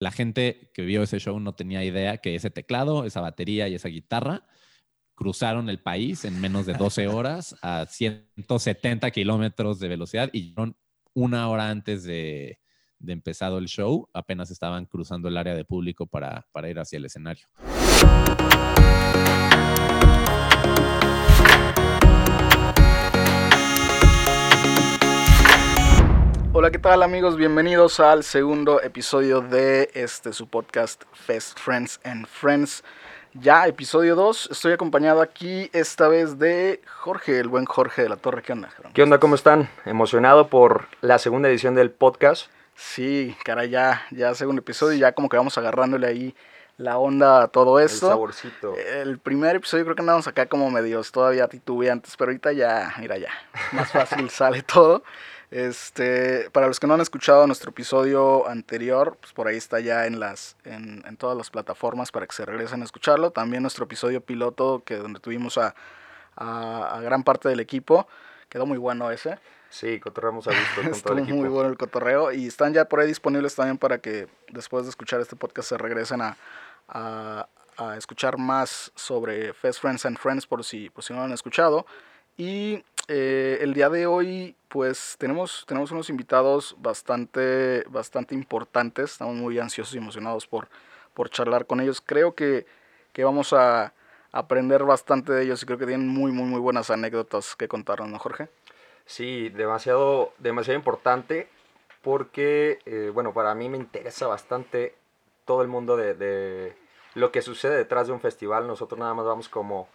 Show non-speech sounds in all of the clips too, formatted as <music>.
la gente que vio ese show no tenía idea que ese teclado, esa batería y esa guitarra cruzaron el país en menos de 12 <laughs> horas a 170 kilómetros de velocidad y una hora antes de, de, empezado el show, apenas estaban cruzando el área de público para, para ir hacia el escenario. Hola, ¿qué tal amigos? Bienvenidos al segundo episodio de este su podcast Fest Friends and Friends. Ya, episodio 2. Estoy acompañado aquí esta vez de Jorge, el buen Jorge de la Torre. ¿Qué onda? ¿Qué onda? ¿Cómo están? Emocionado por la segunda edición del podcast. Sí, cara, ya, ya segundo episodio, ya como que vamos agarrándole ahí la onda a todo esto. El saborcito. El primer episodio creo que andamos acá como medios todavía titubeantes, pero ahorita ya, mira ya, más fácil <laughs> sale todo. Este, para los que no han escuchado nuestro episodio anterior, pues por ahí está ya en las, en, en, todas las plataformas para que se regresen a escucharlo. También nuestro episodio piloto, que donde tuvimos a, a, gran parte del equipo, quedó muy bueno ese. Sí, cotorreamos a gusto con todo el equipo. muy bueno el cotorreo y están ya por ahí disponibles también para que después de escuchar este podcast se regresen a, a, a escuchar más sobre Fest Friends and Friends por si, por si no lo han escuchado. Y eh, el día de hoy, pues tenemos, tenemos unos invitados bastante, bastante importantes. Estamos muy ansiosos y emocionados por, por charlar con ellos. Creo que, que vamos a aprender bastante de ellos y creo que tienen muy, muy, muy buenas anécdotas que contarnos, ¿no, Jorge? Sí, demasiado, demasiado importante porque, eh, bueno, para mí me interesa bastante todo el mundo de, de, lo que sucede detrás de un festival. Nosotros nada más vamos como,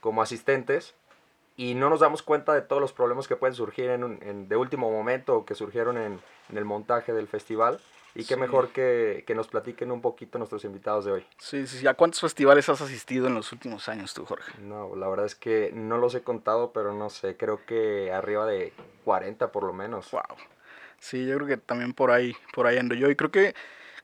como asistentes y no nos damos cuenta de todos los problemas que pueden surgir en, de último momento o que surgieron en, el montaje del festival. Y qué mejor que, que, nos platiquen un poquito nuestros invitados de hoy. Sí, sí, ¿A cuántos festivales has asistido en los últimos años tú, Jorge? No, la verdad es que no los he contado, pero no sé, creo que arriba de 40 por lo menos. Wow. Sí, yo creo que también por ahí, por ahí ando yo. Y creo que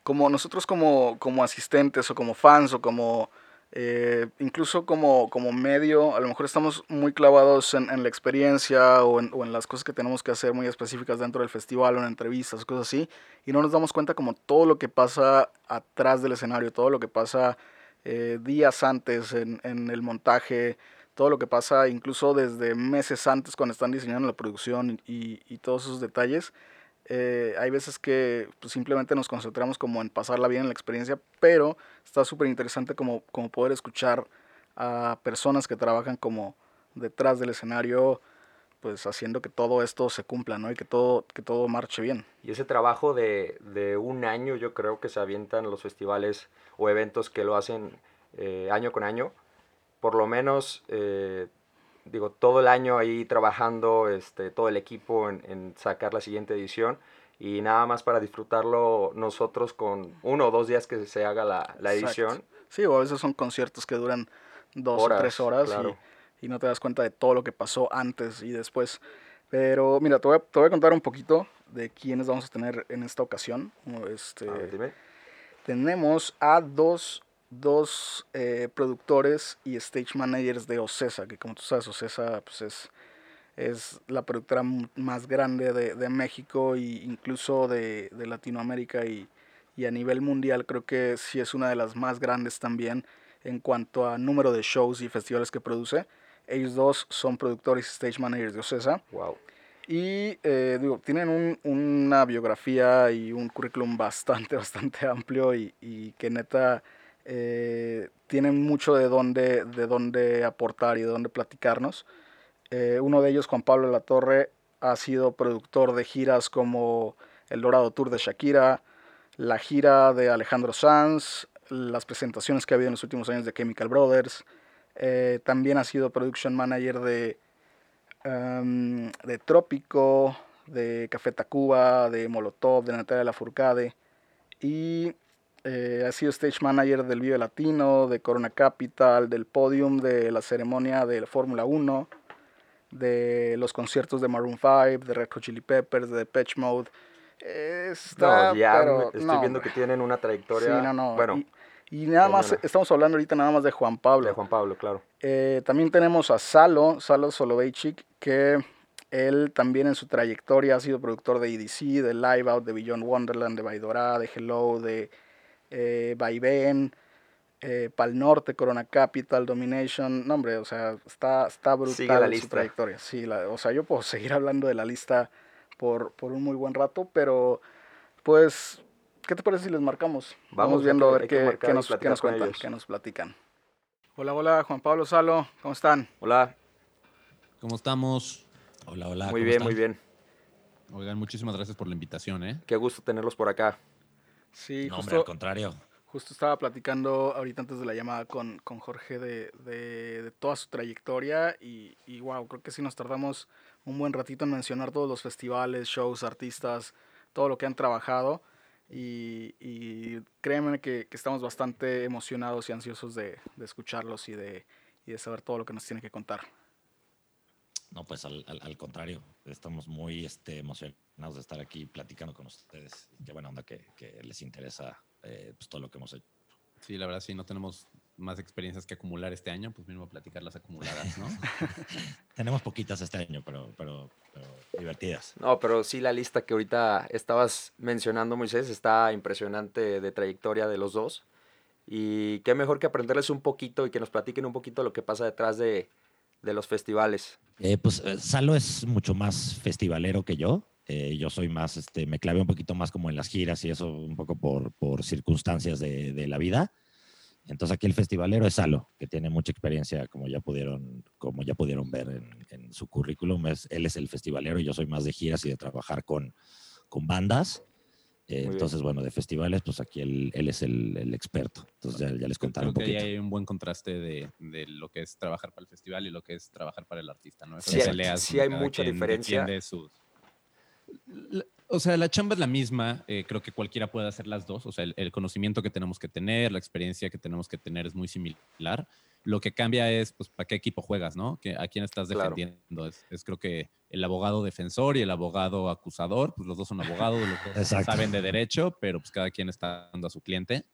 como nosotros como, como asistentes o como fans o como eh, incluso como, como medio, a lo mejor estamos muy clavados en, la experiencia o en, las cosas que tenemos que hacer muy específicas dentro del festival o en entrevistas, cosas así, y no nos damos cuenta como todo lo que pasa atrás del escenario, todo lo que pasa eh, días antes en, el montaje, todo lo que pasa incluso desde meses antes cuando están diseñando la producción y todos esos detalles. Eh, hay veces que pues, simplemente nos concentramos como en pasarla bien en la experiencia, pero está súper interesante como, como poder escuchar a personas que trabajan como detrás del escenario, pues haciendo que todo esto se cumpla, ¿no? Y que todo, que todo marche bien. Y ese trabajo de, de un año yo creo que se avientan los festivales o eventos que lo hacen eh, año con año, por lo menos eh, digo, todo el año ahí trabajando, este, todo el equipo en, sacar la siguiente edición y nada más para disfrutarlo nosotros con uno o dos días que se haga la, la edición. Sí, o a veces son conciertos que duran dos o tres horas y, y, no te das cuenta de todo lo que pasó antes y después. Pero mira, te voy, a, te voy a contar un poquito de quiénes vamos a tener en esta ocasión. Este, Tenemos a dos dos eh, productores y stage managers de Ocesa, que como tú sabes, Ocesa pues es, es la productora más grande de, de México e incluso de, de Latinoamérica y, y, a nivel mundial creo que sí es una de las más grandes también en cuanto a número de shows y festivales que produce. Ellos dos son productores y stage managers de Ocesa. Wow. Y eh, digo, tienen un, una biografía y un currículum bastante, <laughs> bastante amplio y, y que neta eh, tienen mucho de dónde, de dónde aportar y de dónde platicarnos. Eh, uno de ellos, Juan Pablo La Torre, ha sido productor de giras como el Dorado Tour de Shakira, la gira de Alejandro Sanz, las presentaciones que ha habido en los últimos años de Chemical Brothers. Eh, también ha sido production manager de, um, de Trópico, de Café Tacuba, de Molotov, de Natalia Lafourcade. Y eh, ha sido stage manager del Vive Latino, de Corona Capital, del podium de la ceremonia de la Fórmula 1, de los conciertos de Maroon 5, de Red Hot Chili Peppers, de Depeche Mode. Está, no, ya estoy viendo que tienen una trayectoria. Sí, no, no. Bueno, y, nada más, estamos hablando ahorita nada más de Juan Pablo. De Juan Pablo, claro. Eh, también tenemos a Salo, Salo Soloveitchik, que él también en su trayectoria ha sido productor de EDC, de Live Out, de Beyond Wonderland, de Baidora, de Hello, de eh, Vaivén, eh, Pal Norte, Corona Capital, Domination. No, hombre, o sea, está, está brutal la su trayectoria. Sí, o sea, yo puedo <laughs> seguir hablando de la lista por, por un muy buen rato, pero pues, ¿qué te parece si les marcamos? Vamos, viendo a ver qué, qué, nos, qué nos cuentan, qué nos platican. Hola, hola, Juan Pablo Salo, ¿cómo están? Hola. ¿Cómo estamos? Hola, hola. Muy bien, muy bien. Oigan, muchísimas gracias por la invitación, ¿eh? Qué gusto tenerlos por acá. Sí, no, hombre, al contrario. Justo estaba platicando ahorita antes de la llamada con, con Jorge de, de, toda su trayectoria y, y, wow, creo que sí nos tardamos un buen ratito en mencionar todos los festivales, shows, artistas, todo lo que han trabajado y, y créanme que, que, estamos bastante emocionados y ansiosos de, de escucharlos y de, y de saber todo lo que nos tiene que contar. No, pues al, al, contrario, estamos muy este, emocionados de estar aquí platicando con ustedes. Qué buena onda que, que les interesa eh, pues, todo lo que hemos hecho. Sí, la verdad sí, no tenemos más experiencias que acumular este año, pues mismo platicar las acumuladas, ¿no? <laughs> tenemos poquitas este año, pero, pero, pero, divertidas. No, pero sí la lista que ahorita estabas mencionando, Moisés, está impresionante de trayectoria de los dos. Y qué mejor que aprenderles un poquito y que nos platiquen un poquito lo que pasa detrás de, de los festivales. Eh, pues eh, Salo es mucho más festivalero que yo. Eh, yo soy más, este, me clavé un poquito más como en las giras y eso un poco por, por circunstancias de, de, la vida. Entonces aquí el festivalero es Salo, que tiene mucha experiencia, como ya pudieron, como ya pudieron ver en, en su currículum. Es, él es el festivalero y yo soy más de giras y de trabajar con, con bandas. Eh, entonces, bueno, de festivales, pues aquí él, él es el, el, experto. Entonces ya, ya les contaré un poquito. Que hay un buen contraste de, de, lo que es trabajar para el festival y lo que es trabajar para el artista, ¿no? Sí, sí hay mucha diferencia. Sus... O sea, la chamba es la misma. Eh, creo que cualquiera puede hacer las dos. O sea, el, el, conocimiento que tenemos que tener, la experiencia que tenemos que tener es muy similar. Lo que cambia es, pues, para qué equipo juegas, ¿no? ¿A quién estás defendiendo? Es, creo que el abogado defensor y el abogado acusador, pues los dos son abogados, los dos saben de derecho, pero pues cada quien está dando a su cliente.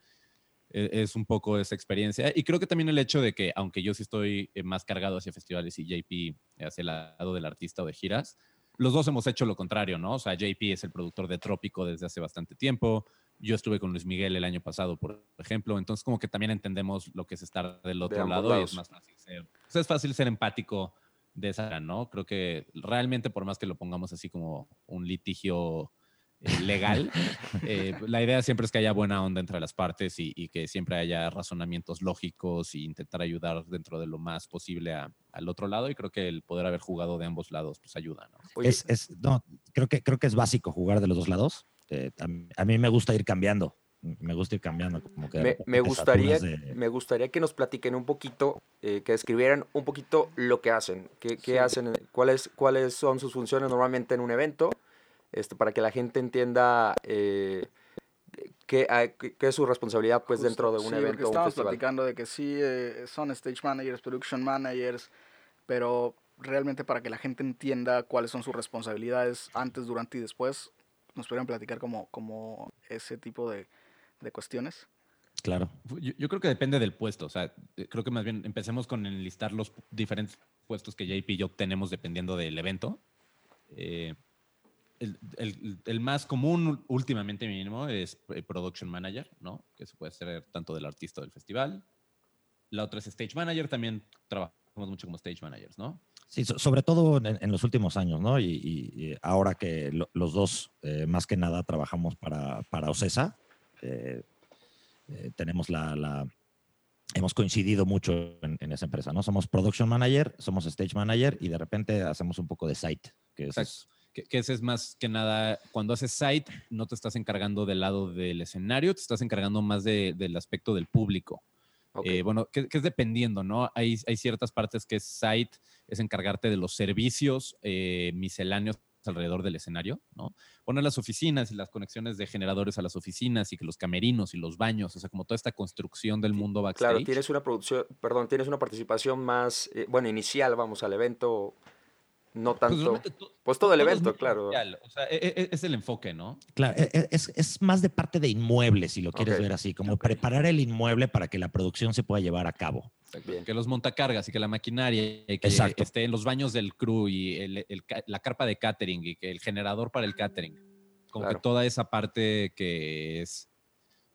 E, es, un poco esa experiencia. Y creo que también el hecho de que, aunque yo sí estoy eh, más cargado hacia festivales y JP hacia el lado del artista o de giras, los dos hemos hecho lo contrario, ¿no? O sea, JP es el productor de Trópico desde hace bastante tiempo. Yo estuve con Luis Miguel el año pasado, por ejemplo, entonces como que también entendemos lo que es estar del otro lado y es más fácil ser, pues, es fácil ser empático de esa, ¿no? Creo que realmente por más que lo pongamos así como un litigio eh, legal, <laughs> eh, la idea siempre es que haya buena onda entre las partes y, y, que siempre haya razonamientos lógicos y intentar ayudar dentro de lo más posible a, al otro lado y creo que el poder haber jugado de ambos lados pues ayuda, ¿no? Es, es, no creo, que, creo que es básico jugar de los dos lados este, a, mí me gusta ir cambiando. Me gusta ir cambiando. Como que me, gustaría, me gustaría que nos platiquen un poquito, eh, que describieran un poquito lo que hacen, qué, qué hacen, cuáles, cuáles son sus funciones normalmente en un evento, este, para que la gente entienda eh, qué, qué, es su responsabilidad pues, dentro de un evento. estamos platicando de que sí, eh, son stage managers, production managers, pero realmente para que la gente entienda cuáles son sus responsabilidades antes, durante y después, nos podrían platicar como, como ese tipo de, de cuestiones. Claro. Yo, creo que depende del puesto. O sea, eh, creo que más bien empecemos con enlistar los diferentes puestos que JP y yo tenemos dependiendo del evento. Eh, el, el, el, más común últimamente mínimo es eh, Production Manager, ¿no? Que se puede hacer tanto del artista o del festival. La otra es Stage Manager, también trabajamos mucho como Stage Managers, ¿no? Sí, sobre todo en, los últimos años, ¿no? Y, ahora que los dos, eh, más que nada, trabajamos para, para OCESA, eh, eh, tenemos la, la, Hemos coincidido mucho en, esa empresa, ¿no? Somos production manager, somos stage manager y de repente hacemos un poco de site. Que, es, que, que ese es más que nada, cuando haces site, no te estás encargando del lado del escenario, te estás encargando más de, del aspecto del público. Eh, bueno, que, es dependiendo, ¿no? Hay, hay ciertas partes que es site, es encargarte de los servicios eh, misceláneos alrededor del escenario, ¿no? Poner las oficinas y las conexiones de generadores a las oficinas y que los camerinos y los baños, o sea, como toda esta construcción del mundo backstage. Claro, tienes una producción, perdón, tienes una participación más, eh, bueno, inicial, vamos, al evento no pues, tanto. Pues, todo el evento, claro. O sea, e, e, es, el enfoque, ¿no? Claro, e, es, es, más de parte de inmuebles, si lo quieres ver así, como preparar el inmueble para que la producción se pueda llevar a cabo. Que los montacargas y que la maquinaria y que esté en los baños del crew y el, la carpa de catering y que el generador para el catering. Como que toda esa parte que es.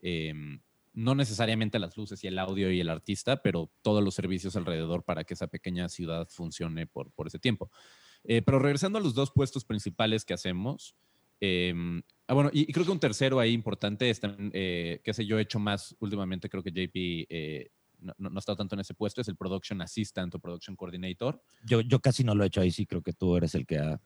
Em, no necesariamente las luces y el audio y el artista, pero todos los servicios alrededor para que esa pequeña ciudad funcione por, por ese tiempo. Eh, pero regresando a los dos puestos principales que hacemos, em, ah, bueno, y, creo que un tercero ahí importante es también, eh, que sé yo he hecho más últimamente, creo que JP eh, no, no, ha estado tanto en ese puesto, es el Production Assistant o Production Coordinator. Yo, yo casi no lo he hecho ahí, sí creo que tú eres el que ha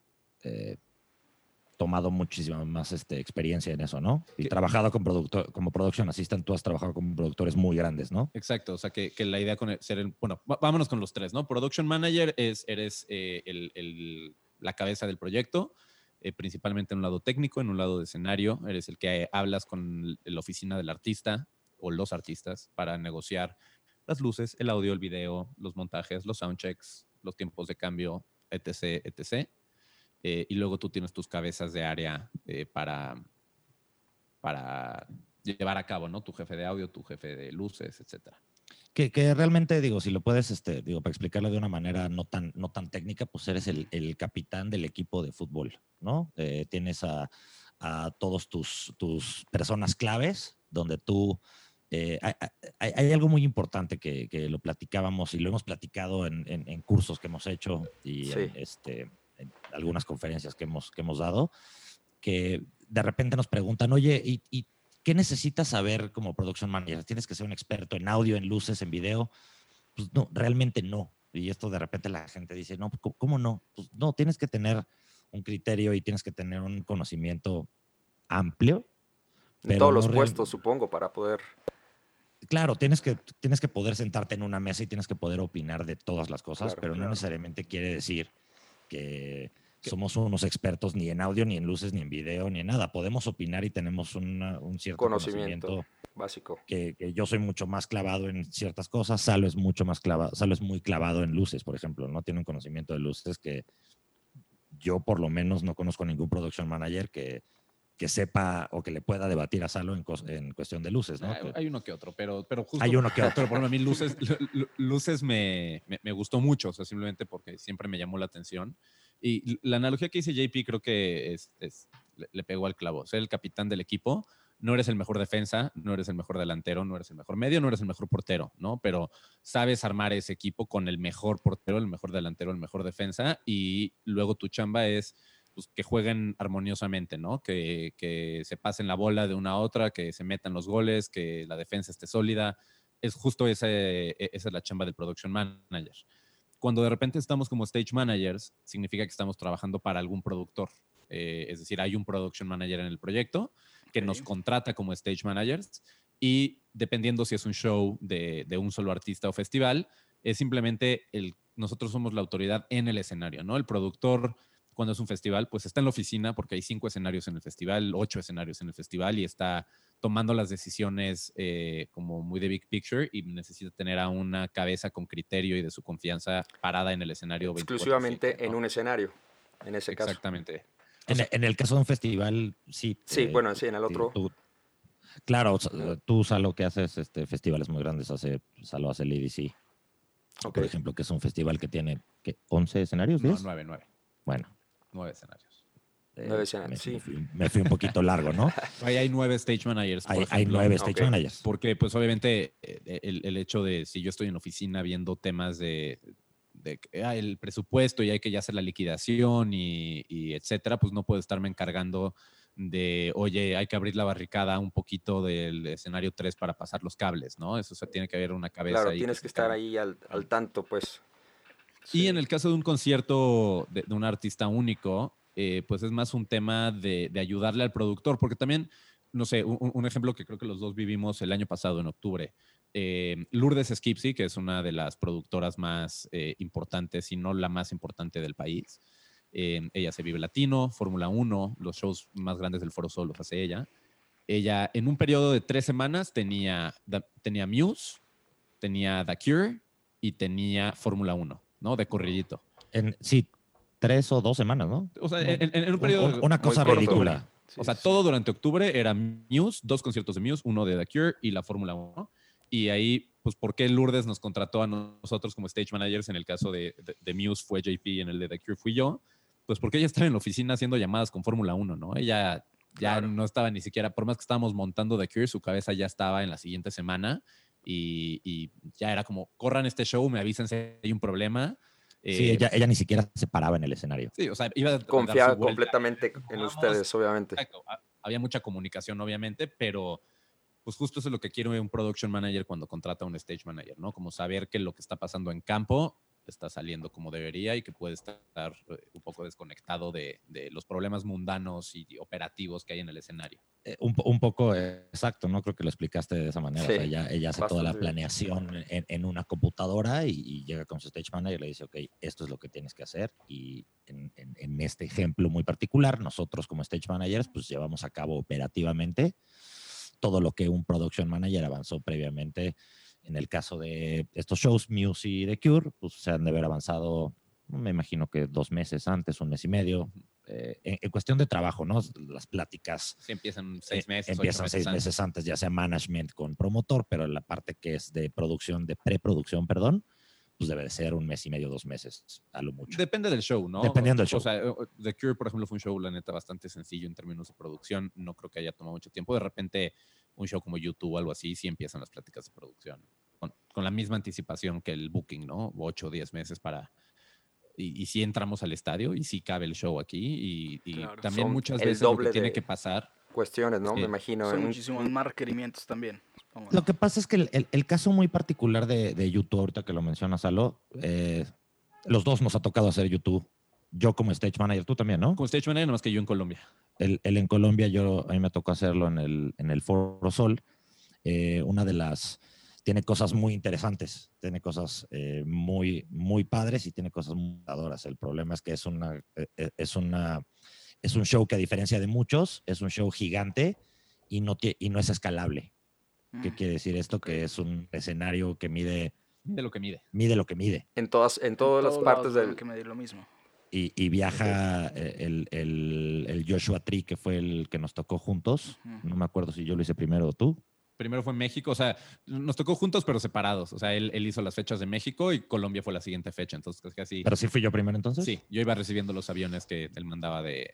tomado muchísima más este, experiencia en eso, ¿no? Y trabajado con productor, como production assistant, tú has trabajado con productores muy grandes, ¿no? Exacto, o sea que, que la idea con ser el, bueno, vámonos con los tres, ¿no? Production manager es, eres eh, el, el, la cabeza del proyecto, eh, principalmente en un lado técnico, en un lado de escenario, eres el que hablas con la oficina del artista o los artistas para negociar las luces, el audio, el video, los montajes, los soundchecks, los tiempos de cambio, etc., etc., eh, y luego tú tienes tus cabezas de área eh, para, para llevar a cabo, ¿no? Tu jefe de audio, tu jefe de luces, etcétera. Que, que, realmente, digo, si lo puedes, este, digo, para explicarlo de una manera no tan, no tan técnica, pues eres el, el capitán del equipo de fútbol, ¿no? Eh, tienes a, a, todos tus, tus personas claves, donde tú... hay, hay, hay, algo muy importante que, que, lo platicábamos y lo hemos platicado en, en, en cursos que hemos hecho y sí. en, este, en algunas conferencias que hemos, que hemos dado, que de repente nos preguntan, oye, ¿y, y qué necesitas saber como production manager? ¿Tienes que ser un experto en audio, en luces, en video? Pues no, realmente no. Y esto de repente la gente dice, no, ¿cómo no? Pues no, tienes que tener un criterio y tienes que tener un conocimiento amplio. En todos no los puestos, supongo, para poder claro, tienes que, tienes que poder sentarte en una mesa y tienes que poder opinar de todas las cosas, claro, pero claro. no necesariamente quiere decir que somos unos expertos ni en audio, ni en luces, ni en video, ni en nada. Podemos opinar y tenemos una, un cierto conocimiento, conocimiento básico. Que, que, yo soy mucho más clavado en ciertas cosas, Salo es mucho más clavado, Salo es muy clavado en luces, por ejemplo, no tiene un conocimiento de luces que yo por lo menos no conozco ningún production manager que, que sepa o que le pueda debatir a Salo en, en cuestión de luces, ¿no? Hay, hay, uno que otro, pero, pero justo... Hay uno que <laughs> otro. Pero por ejemplo, a mí luces, luces me, me, me, gustó mucho, o sea, simplemente porque siempre me llamó la atención. Y la analogía que dice JP creo que es, es, le, le, pegó al clavo. Ser el capitán del equipo, no eres el mejor defensa, no eres el mejor delantero, no eres el mejor medio, no eres el mejor portero, ¿no? Pero sabes armar ese equipo con el mejor portero, el mejor delantero, el mejor defensa y luego tu chamba es pues, que jueguen armoniosamente, ¿no? Que, que, se pasen la bola de una a otra, que se metan los goles, que la defensa esté sólida. Es justo ese, esa es la chamba del production manager. Cuando de repente estamos como stage managers, significa que estamos trabajando para algún productor. Eh, es decir, hay un production manager en el proyecto que okay. nos contrata como stage managers y dependiendo si es un show de, de un solo artista o festival, es simplemente el, nosotros somos la autoridad en el escenario, ¿no? El productor cuando es un festival, pues está en la oficina porque hay cinco escenarios en el festival, ocho escenarios en el festival y está tomando las decisiones eh, como muy de big picture y necesita tener a una cabeza con criterio y de su confianza parada en el escenario. Exclusivamente en un escenario, en ese caso. Exactamente. En, en, el caso de un festival, sí. Sí, eh, bueno, sí, en el otro. Tú, claro, tú, Salo, que haces este, festivales muy grandes, hace, Salo hace el EDC. Okay. Por ejemplo, que es un festival que tiene ¿qué, 11 escenarios. No, 9, 9. Bueno, nueve escenarios. Eh, nueve escenarios, me, sí. Me fui, me fui, un poquito largo, ¿no? <laughs> Ahí hay nueve stage managers. Hay, hay, nueve stage okay. managers. Porque, pues, obviamente, eh, el, el, hecho de si yo estoy en oficina viendo temas de, de ah, el presupuesto y hay que ya hacer la liquidación y, y, etcétera, pues no puedo estarme encargando de, oye, hay que abrir la barricada un poquito del escenario 3 para pasar los cables, ¿no? Eso o sea, tiene que haber una cabeza. Claro, ahí tienes que estar ahí al, al tanto, pues. Y en el caso de un concierto de, de un artista único, eh, pues es más un tema de, de, ayudarle al productor, porque también, no sé, un, un, ejemplo que creo que los dos vivimos el año pasado, en octubre. Eh, Lourdes Skipsy, que es una de las productoras más eh, importantes, si no la más importante del país. Eh, ella se vive latino, Fórmula 1, los shows más grandes del Foro Sol los hace ella. Ella, en un periodo de tres semanas, tenía, tenía Muse, tenía The Cure y tenía Fórmula 1, ¿no? De corridito. En, sí, tres o dos semanas, ¿no? O sea, en, en un periodo. Una cosa ridícula. Sí, o sea, sí. todo durante octubre era Muse, dos conciertos de Muse, uno de The Cure y la Fórmula 1. Y ahí, pues, ¿por qué Lourdes nos contrató a nosotros como stage managers? En el caso de, de, de Muse fue JP y en el de The Cure fui yo. Pues porque ella estaba en la oficina haciendo llamadas con Fórmula 1, ¿no? Ella Ya Claro. no estaba ni siquiera, por más que estábamos montando The Cure, su cabeza ya estaba en la siguiente semana y, y ya era como, corran este show, me avisen si hay un problema. Sí, Eh, ella, ella ni siquiera se paraba en el escenario. Sí, o sea, iba a Confiaba vuelta. completamente en Vamos, ustedes, obviamente. Exacto. Había mucha comunicación, obviamente, pero pues justo eso es lo que quiere un production manager cuando contrata a un stage manager, ¿no? Como saber que lo que está pasando en campo está saliendo como debería y que puede estar eh, un poco desconectado de, de los problemas mundanos y operativos que hay en el escenario. Eh, un, un poco eh, exacto, ¿no? Creo que lo explicaste de esa manera. O sea, Sí, ella, ella hace toda la planeación en, en una computadora y, y llega con su stage manager y le dice, ok, esto es lo que tienes que hacer. Y en, en- en este ejemplo muy particular, nosotros como stage managers, pues llevamos a cabo operativamente todo lo que un production manager avanzó previamente. En el caso de estos shows, Muse y The Cure, pues se han de haber avanzado, me imagino que dos meses antes, un mes y medio, eh, en, en cuestión de trabajo, ¿no? Las pláticas Sí, empiezan seis eh, meses. ocho empiezan seis antes. meses antes, ya sea management con promotor, pero la parte que es de producción, de preproducción, perdón, pues debe de ser un mes y medio, dos meses, a lo mucho. Depende del show, ¿no? Dependiendo del O show. sea, eh, The Cure, por ejemplo, fue un show, la neta, bastante sencillo en términos de producción. No creo que haya tomado mucho tiempo. De repente, un show como YouTube o algo así, sí empiezan las pláticas de producción. Con, con la misma anticipación que el booking, ¿no? Ocho o diez meses para... Y, y sí entramos al estadio y sí cabe el show aquí. Y, y Claro. también Son muchas veces lo doble que tiene que pasar... Cuestiones, ¿no? Sí. Me imagino. Son en muchísimos más requerimientos también. Lo que pasa es que el, el- el caso muy particular de, de YouTube, ahorita que lo mencionas, Alo, eh, los dos nos ha tocado hacer YouTube. Yo como stage manager, tú también, ¿no? Como stage manager, nomás que yo en Colombia. el, el en Colombia, yo, a mí me tocó hacerlo en el, en el Foro Sol. Eh, una de las, tiene cosas muy interesantes, tiene cosas eh, muy, muy padres y tiene cosas muy dadoras. El problema es que es, una, eh, eh, es, una, es un show que a diferencia de muchos, es un show gigante y no, y no es escalable. ¿Qué Mm. quiere decir esto? Que es un escenario que mide, De lo que mide. mide lo que mide. En todas, en todas las todos partes del... que medir lo mismo. Y, y viaja eh, el, el- el Joshua Tree, que fue el que nos tocó juntos. No me acuerdo si yo lo hice primero o tú. Primero fue México, o sea, nos tocó juntos pero separados. O sea, él, él hizo las fechas de México y Colombia fue la siguiente fecha. Entonces, casi. Pero sí fui yo primero entonces. Sí, yo iba recibiendo los aviones que él mandaba de,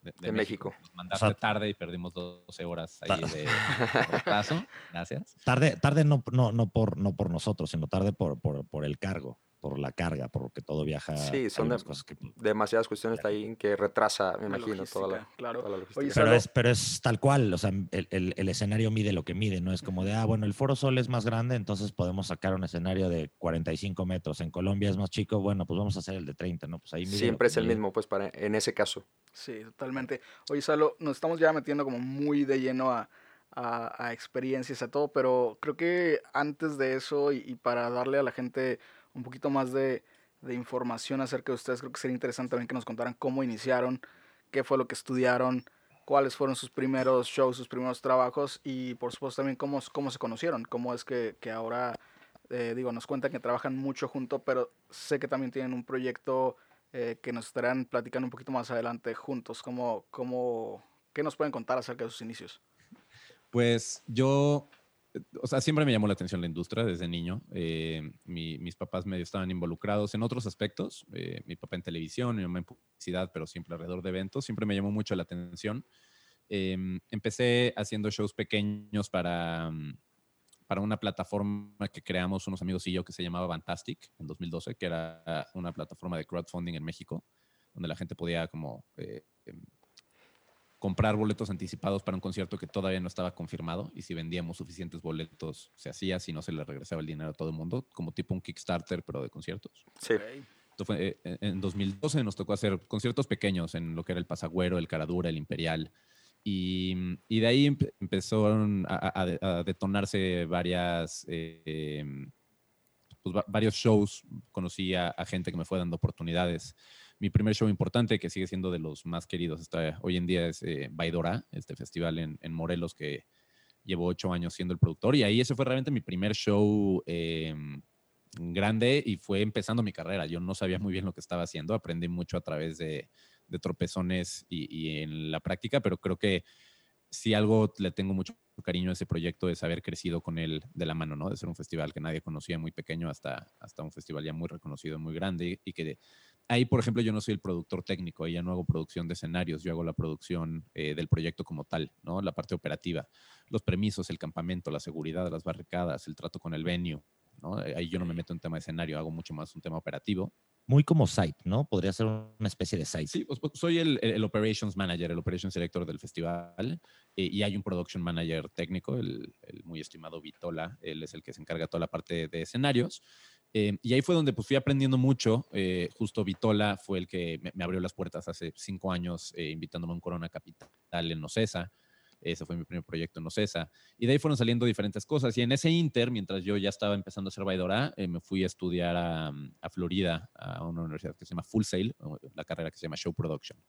de, De México. Nos mandaste O sea- tarde y perdimos 12 horas ahí de <laughs> retraso. Gracias. Tarde, tarde no, no, no, por, no por nosotros, sino tarde por, por, por el cargo, por la carga, porque todo viaja. Sí, son de- cosas que- Demasiadas cuestiones ahí en que retrasa, me La imagino, toda la, claro. toda la logística. Oye, pero, es, pero es tal cual, o sea, el, el- el escenario mide lo que mide, no es como de, ah, bueno, el Foro Sol es más grande, entonces podemos sacar un escenario de 45 metros. En Colombia es más chico, bueno, pues vamos a hacer el de 30, ¿no? Pues ahí mide Siempre que es el mide. mismo, pues, para, en ese caso. Sí, totalmente. Oye, Salo, nos estamos ya metiendo como muy de lleno a, a- a experiencias, a todo, pero creo que antes de eso y, y para darle a la gente un poquito más de, de información acerca de ustedes, creo que sería interesante también que nos contaran cómo iniciaron, qué fue lo que estudiaron, cuáles fueron sus primeros shows, sus primeros trabajos y por supuesto también cómo, cómo se conocieron, cómo es que, que ahora, eh, digo, nos cuentan que trabajan mucho juntos, pero sé que también tienen un proyecto eh, que nos estarán platicando un poquito más adelante juntos. ¿Cómo, cómo, ¿Qué nos pueden contar acerca de sus inicios? Pues yo, o sea, siempre me llamó la atención la industria desde niño. Eh, mi- mis papás medio estaban involucrados en otros aspectos. Eh, mi papá en televisión, mi mamá en publicidad, pero siempre alrededor de eventos. Siempre me llamó mucho la atención. Em, empecé haciendo shows pequeños para, mm, para una plataforma que creamos unos amigos y yo que se llamaba Fantastic en 2012, que era una plataforma de crowdfunding en México, donde la gente podía como eh, em, comprar boletos anticipados para un concierto que todavía no estaba confirmado y si vendíamos suficientes boletos se hacía, si no se le regresaba el dinero a todo el mundo, como tipo un Kickstarter pero de conciertos. Sí. Esto fue, eh, en- en 2012 nos tocó hacer conciertos pequeños en lo que era el Pasagüero, el Caradura, el Imperial. Y, y de ahí empe- empezaron a, a- a de- a detonarse varias, eh, pues, va- varios shows. Conocí a, a gente que me fue dando oportunidades. Mi primer show importante, que sigue siendo de los más queridos hasta hoy en día, es eh, Baidora, este festival en, Morelos que llevo ocho años siendo el productor. Y ahí ese fue realmente mi primer show em, grande y fue empezando mi carrera. Yo no sabía muy bien lo que estaba haciendo, aprendí mucho a través de, de tropezones y, y en la práctica, pero creo que si algo le tengo mucho cariño a ese proyecto es haber crecido con él de la mano, ¿no? De ser un festival que nadie conocía muy pequeño hasta, hasta un festival ya muy reconocido, muy grande y que ahí, por ejemplo, yo no soy el productor técnico, ahí ya no hago producción de escenarios, yo hago la producción eh, del proyecto como tal, ¿no? La parte operativa, los permisos, el campamento, la seguridad, las barricadas, el trato con el venue, ¿no? Ahí yo no me meto en tema de escenario, hago mucho más un tema operativo. Muy como site, ¿no? Podría ser una especie de site. Sí, pues, pues, soy el, el, operations manager, el operations director del festival eh, y hay un production manager técnico, el, el, muy estimado Vitola, él es el que se encarga de toda la parte de escenarios eh, y ahí fue donde pues, fui aprendiendo mucho. Eh, justo Vitola fue el que me, abrió las puertas hace cinco años, eh, invitándome a un Corona Capital en Nocesa. Ese fue mi primer proyecto en Nocesa. Y de ahí fueron saliendo diferentes cosas. Y en ese inter, mientras yo ya estaba empezando a ser Baidora, me fui a estudiar a, a, Florida, a una universidad que se llama Full Sail, la carrera que se llama Show Production.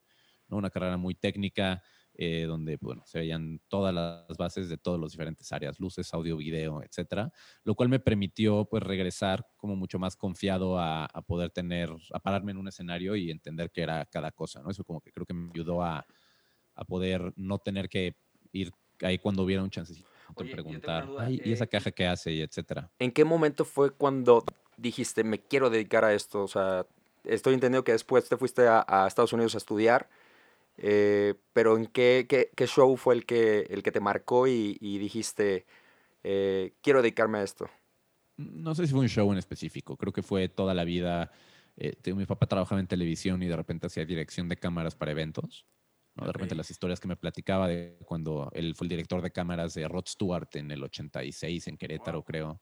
¿no? Una carrera muy técnica, eh, donde bueno, se veían todas las bases de todas las diferentes áreas, luces, audio, video, etcétera, lo cual me permitió pues regresar como mucho más confiado a, poder tener, a pararme en un escenario y entender qué era cada cosa, ¿no? Eso como que creo que me ayudó a, a poder no tener que ir ahí cuando hubiera un chancecito de preguntar, ¿y esa eh, caja qué hace? y etcétera. ¿En qué momento fue cuando dijiste, me quiero dedicar a esto? O sea, estoy entendiendo que después te fuiste a, a Estados Unidos a estudiar eh, pero ¿en qué, qué, qué, show fue el que, el que te marcó y, y dijiste, eh, quiero dedicarme a esto? No sé si fue un show en específico, creo que fue toda la vida. Eh, mi papá trabajaba en televisión y de repente hacía dirección de cámaras para eventos. ¿no? De repente las historias que me platicaba de cuando él fue el director de cámaras de Rod Stewart en el 86 en Querétaro, creo.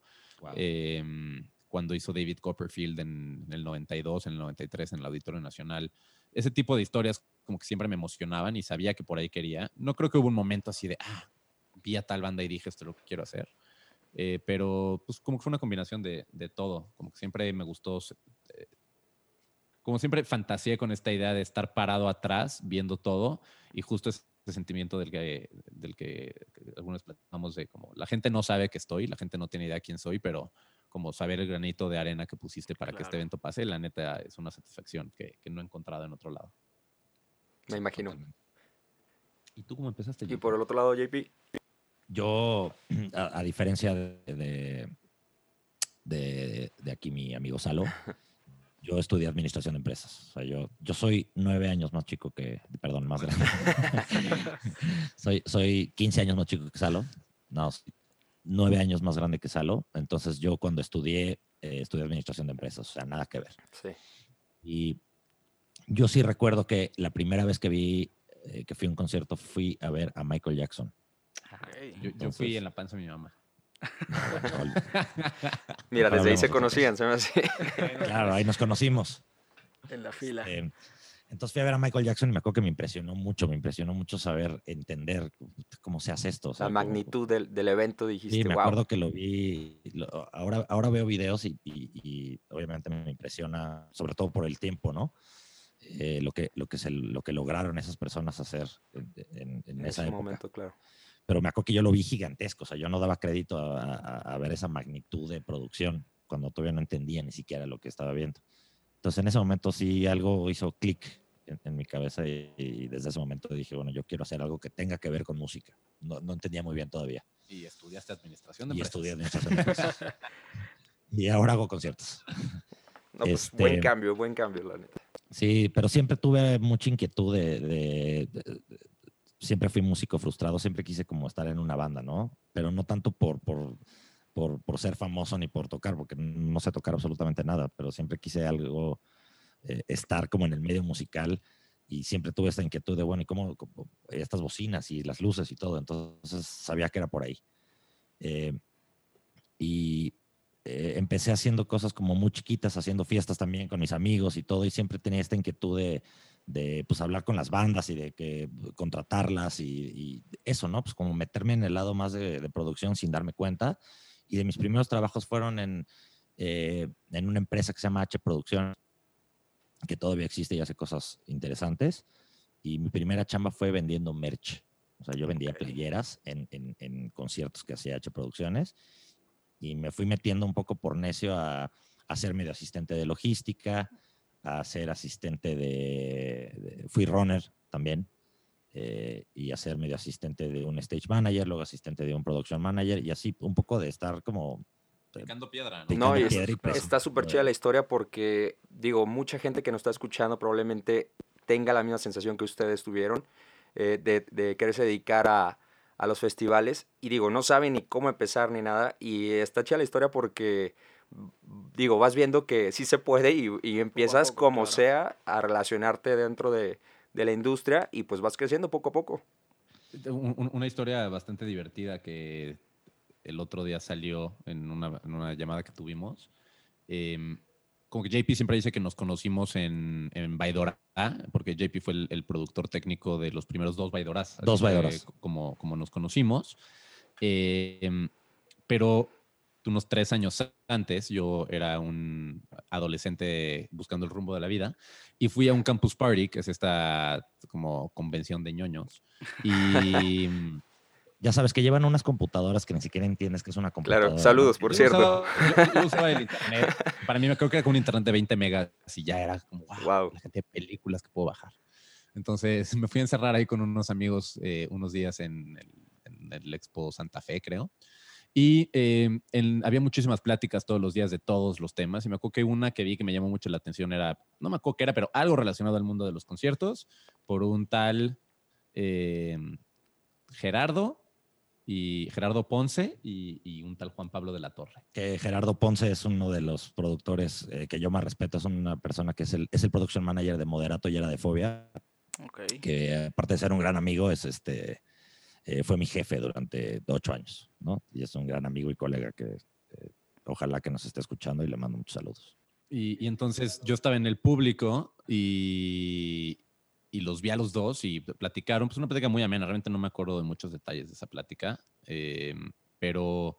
Em, cuando hizo David Copperfield en, en, el 92, en el 93 en el Auditorio Nacional. Ese tipo de historias como que siempre me emocionaban y sabía que por ahí quería. No creo que hubo un momento así de, ah, vi a tal banda y dije, esto es lo que quiero hacer. Eh, pero pues como que fue una combinación de, de todo, como que siempre me gustó, eh, como siempre fantaseé con esta idea de estar parado atrás viendo todo y justo ese sentimiento del que, del que, algunos platicamos de como la gente no sabe que estoy, la gente no tiene idea quién soy, pero como saber el granito de arena que pusiste para que este evento pase, la neta es una satisfacción que, que no he encontrado en otro lado. Me imagino. ¿Y tú cómo empezaste? Y por el otro lado, JP. Yo, <clears throat> a, diferencia de, de, de, aquí mi amigo Salo, <laughs> yo estudié administración de empresas. O sea, yo, yo soy nueve años más chico que, perdón, más grande. <laughs> soy, soy 15 años más chico que Salo. No, nueve años más grande que Salo. Entonces yo cuando estudié, eh, estudié administración de empresas. O sea, nada que ver. Sí. Y yo sí recuerdo que la primera vez que vi, eh, que fui a un concierto, fui a ver a Michael Jackson. yo, fui en la panza de mi mamá. <laughs> Mira, desde ahí se conocían, se me hace. <laughs> claro, ahí nos conocimos. En la fila. Eh, entonces fui a ver a Michael Jackson y me acuerdo que me impresionó mucho, me impresionó mucho saber, entender cómo se hace esto. la magnitud del, del, evento, dijiste, Sí, me acuerdo que lo vi, ahora, ahora veo videos y, y, obviamente me impresiona, sobre todo por el tiempo, ¿no? Eh, lo, que, lo, que se, lo que lograron esas personas hacer en, en, ese momento, claro. Pero me acuerdo que yo lo vi gigantesco, o sea, yo no daba crédito a, a, ver esa magnitud de producción cuando todavía no entendía ni siquiera lo que estaba viendo. Entonces en ese momento sí algo hizo clic en, mi cabeza y, desde ese momento dije, bueno, yo quiero hacer algo que tenga que ver con música. No, no entendía muy bien todavía. Y estudiaste administración de Y estudié administración de <laughs> y ahora hago conciertos. No, pues, buen este cambio, buen cambio, la neta. Sí, pero siempre tuve mucha inquietud de, Siempre fui músico frustrado, siempre quise como estar en una banda, ¿no? Pero no tanto por, por, por, por ser famoso ni por tocar, porque no sé tocar absolutamente nada, pero siempre quise algo, eh, estar como en el medio musical y siempre tuve esta inquietud de, bueno, ¿y cómo, estas bocinas y las luces y todo? Entonces sabía que era por ahí. Eh, y eh, empecé haciendo cosas como muy chiquitas, haciendo fiestas también con mis amigos y todo, y siempre tenía esta inquietud de, de pues hablar con las bandas y de que contratarlas y, eso, ¿no? Pues como meterme en el lado más de, producción sin darme cuenta. Y de mis primeros trabajos fueron en, eh, en una empresa que se llama H Producción, que todavía existe y hace cosas interesantes. Y mi primera chamba fue vendiendo merch. O sea, yo vendía playeras en, en, en conciertos que hacía H Producciones y me fui metiendo un poco por necio a, a ser medio asistente de logística, a ser asistente de, fui runner también, eh, y a ser medio asistente de un stage manager, luego asistente de un production manager, y así un poco de estar como Picando piedra, ¿no? Picando No, y piedra y es- preso. está súper chida la historia porque, digo, mucha gente que nos está escuchando probablemente tenga la misma sensación que ustedes tuvieron eh, de, de quererse dedicar a, a los festivales y digo, no saben ni cómo empezar ni nada y está chida la historia porque, digo, vas viendo que sí se puede y, y empiezas poco, como claro. sea a relacionarte dentro de, de la industria y pues vas creciendo poco a poco. Un- un- una historia bastante divertida que el otro día salió en una, en una llamada que tuvimos. Em, como que JP siempre dice que nos conocimos en, en Baidora, porque JP fue el, el productor técnico de los primeros dos Baidoras. así Dos fue Baidoras. Como, como nos conocimos. Em, pero unos tres años antes, yo era un adolescente buscando el rumbo de la vida y fui a un campus party, que es esta como convención de ñoños. Y <laughs> Ya sabes que llevan unas computadoras que ni siquiera entiendes que es una computadora. Claro, saludos, por yo cierto. usaba- yo- yo usaba el internet. Para mí me creo que era con un internet de 20 megas y ya era como, wow, Wow. la cantidad de películas que puedo bajar. Entonces me fui a encerrar ahí con unos amigos eh, unos días en el, en el Expo Santa Fe, creo. Y eh, en- había muchísimas pláticas todos los días de todos los temas. Y me acuerdo que una que vi que me llamó mucho la atención era, no me acuerdo qué era, pero algo relacionado al mundo de los conciertos, por un tal eh, Gerardo y Gerardo Ponce y, y un tal Juan Pablo de la Torre. Que Gerardo Ponce es uno de los productores eh, que yo más respeto. Es una persona que es el, es el production manager de Moderato y era de Fobia. Ok. que aparte de ser un gran amigo, es este, eh, fue mi jefe durante ocho años, ¿no? Y es un gran amigo y colega que eh, ojalá que nos esté escuchando y le mando muchos saludos. Y, y entonces yo estaba en el público y, y los vi a los dos y platicaron, pues una plática muy amena, realmente no me acuerdo de muchos detalles de esa plática, eh, pero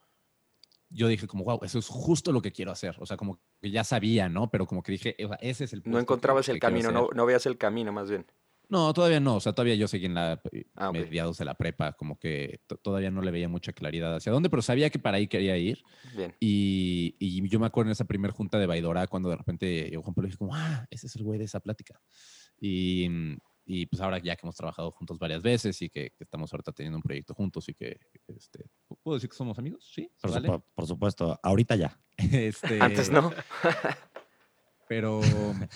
yo dije como, wow, eso es justo lo que quiero hacer, o sea, como que ya sabía, ¿no? Pero como que dije, sea, ese es el... No encontrabas que- el que camino, no, no veías el camino más bien. No, todavía no. O sea, todavía yo seguí en la Ah, ok. mediados de la prepa, como que to- todavía no le veía mucha claridad hacia dónde, pero sabía que para ahí quería ir. Bien. Y, y yo me acuerdo en esa primera junta de Baidora cuando de repente yo Juan Pablo dije como, ah, ese es el güey de esa plática. Y, y pues ahora ya que hemos trabajado juntos varias veces y que, que estamos ahorita teniendo un proyecto juntos y que, este, ¿puedo decir que somos amigos? Sí. Por, ¿Vale? por supuesto, ahorita ya. <laughs> <laughs> Este, Antes no. Pero,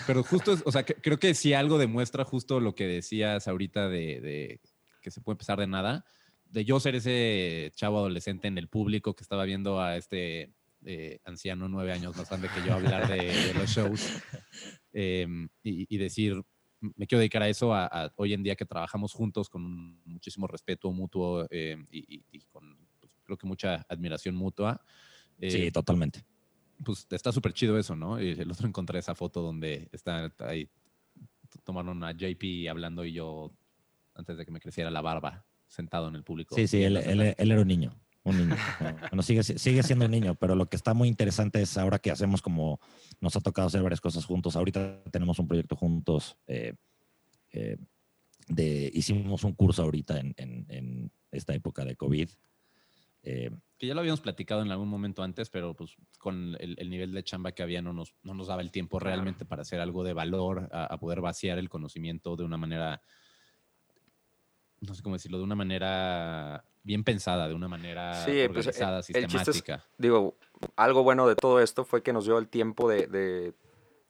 pero justo, es- o sea, que- creo que si algo demuestra justo lo que decías ahorita de, de que se puede empezar de nada, de yo ser ese chavo adolescente en el público que estaba viendo a este eh, anciano nueve años más grande que yo hablar de, de los shows <laughs> em, y, y decir, me quiero dedicar a eso, a, a hoy en día que trabajamos juntos con muchísimo respeto mutuo em, y, y- y con pues, creo que mucha admiración mutua. eh, Sí, totalmente. pues está súper chido eso, ¿no? Y el otro <laughs> encontré esa foto donde está ahí, tomaron a JP hablando y yo, antes de que me creciera la barba, sentado en el público. Sí, sí, él, él- él era un niño. Un niño. Bueno, sigue, sigue siendo un niño, pero lo que está muy interesante es ahora que hacemos como nos ha tocado hacer varias cosas juntos. Ahorita tenemos un proyecto juntos. eh, eh, de, hicimos un curso ahorita en, en- en esta época de COVID. eh, Que ya lo habíamos platicado en algún momento antes, pero pues con el, el nivel de chamba que había no nos, no nos daba el tiempo realmente para hacer algo de valor, a, a poder vaciar el conocimiento de una manera, no sé cómo decirlo, de una manera bien pensada, de una manera Sí, pues, el- organizada, el chiste es- sistemática. Digo, algo bueno de todo esto fue que nos dio el tiempo de, de,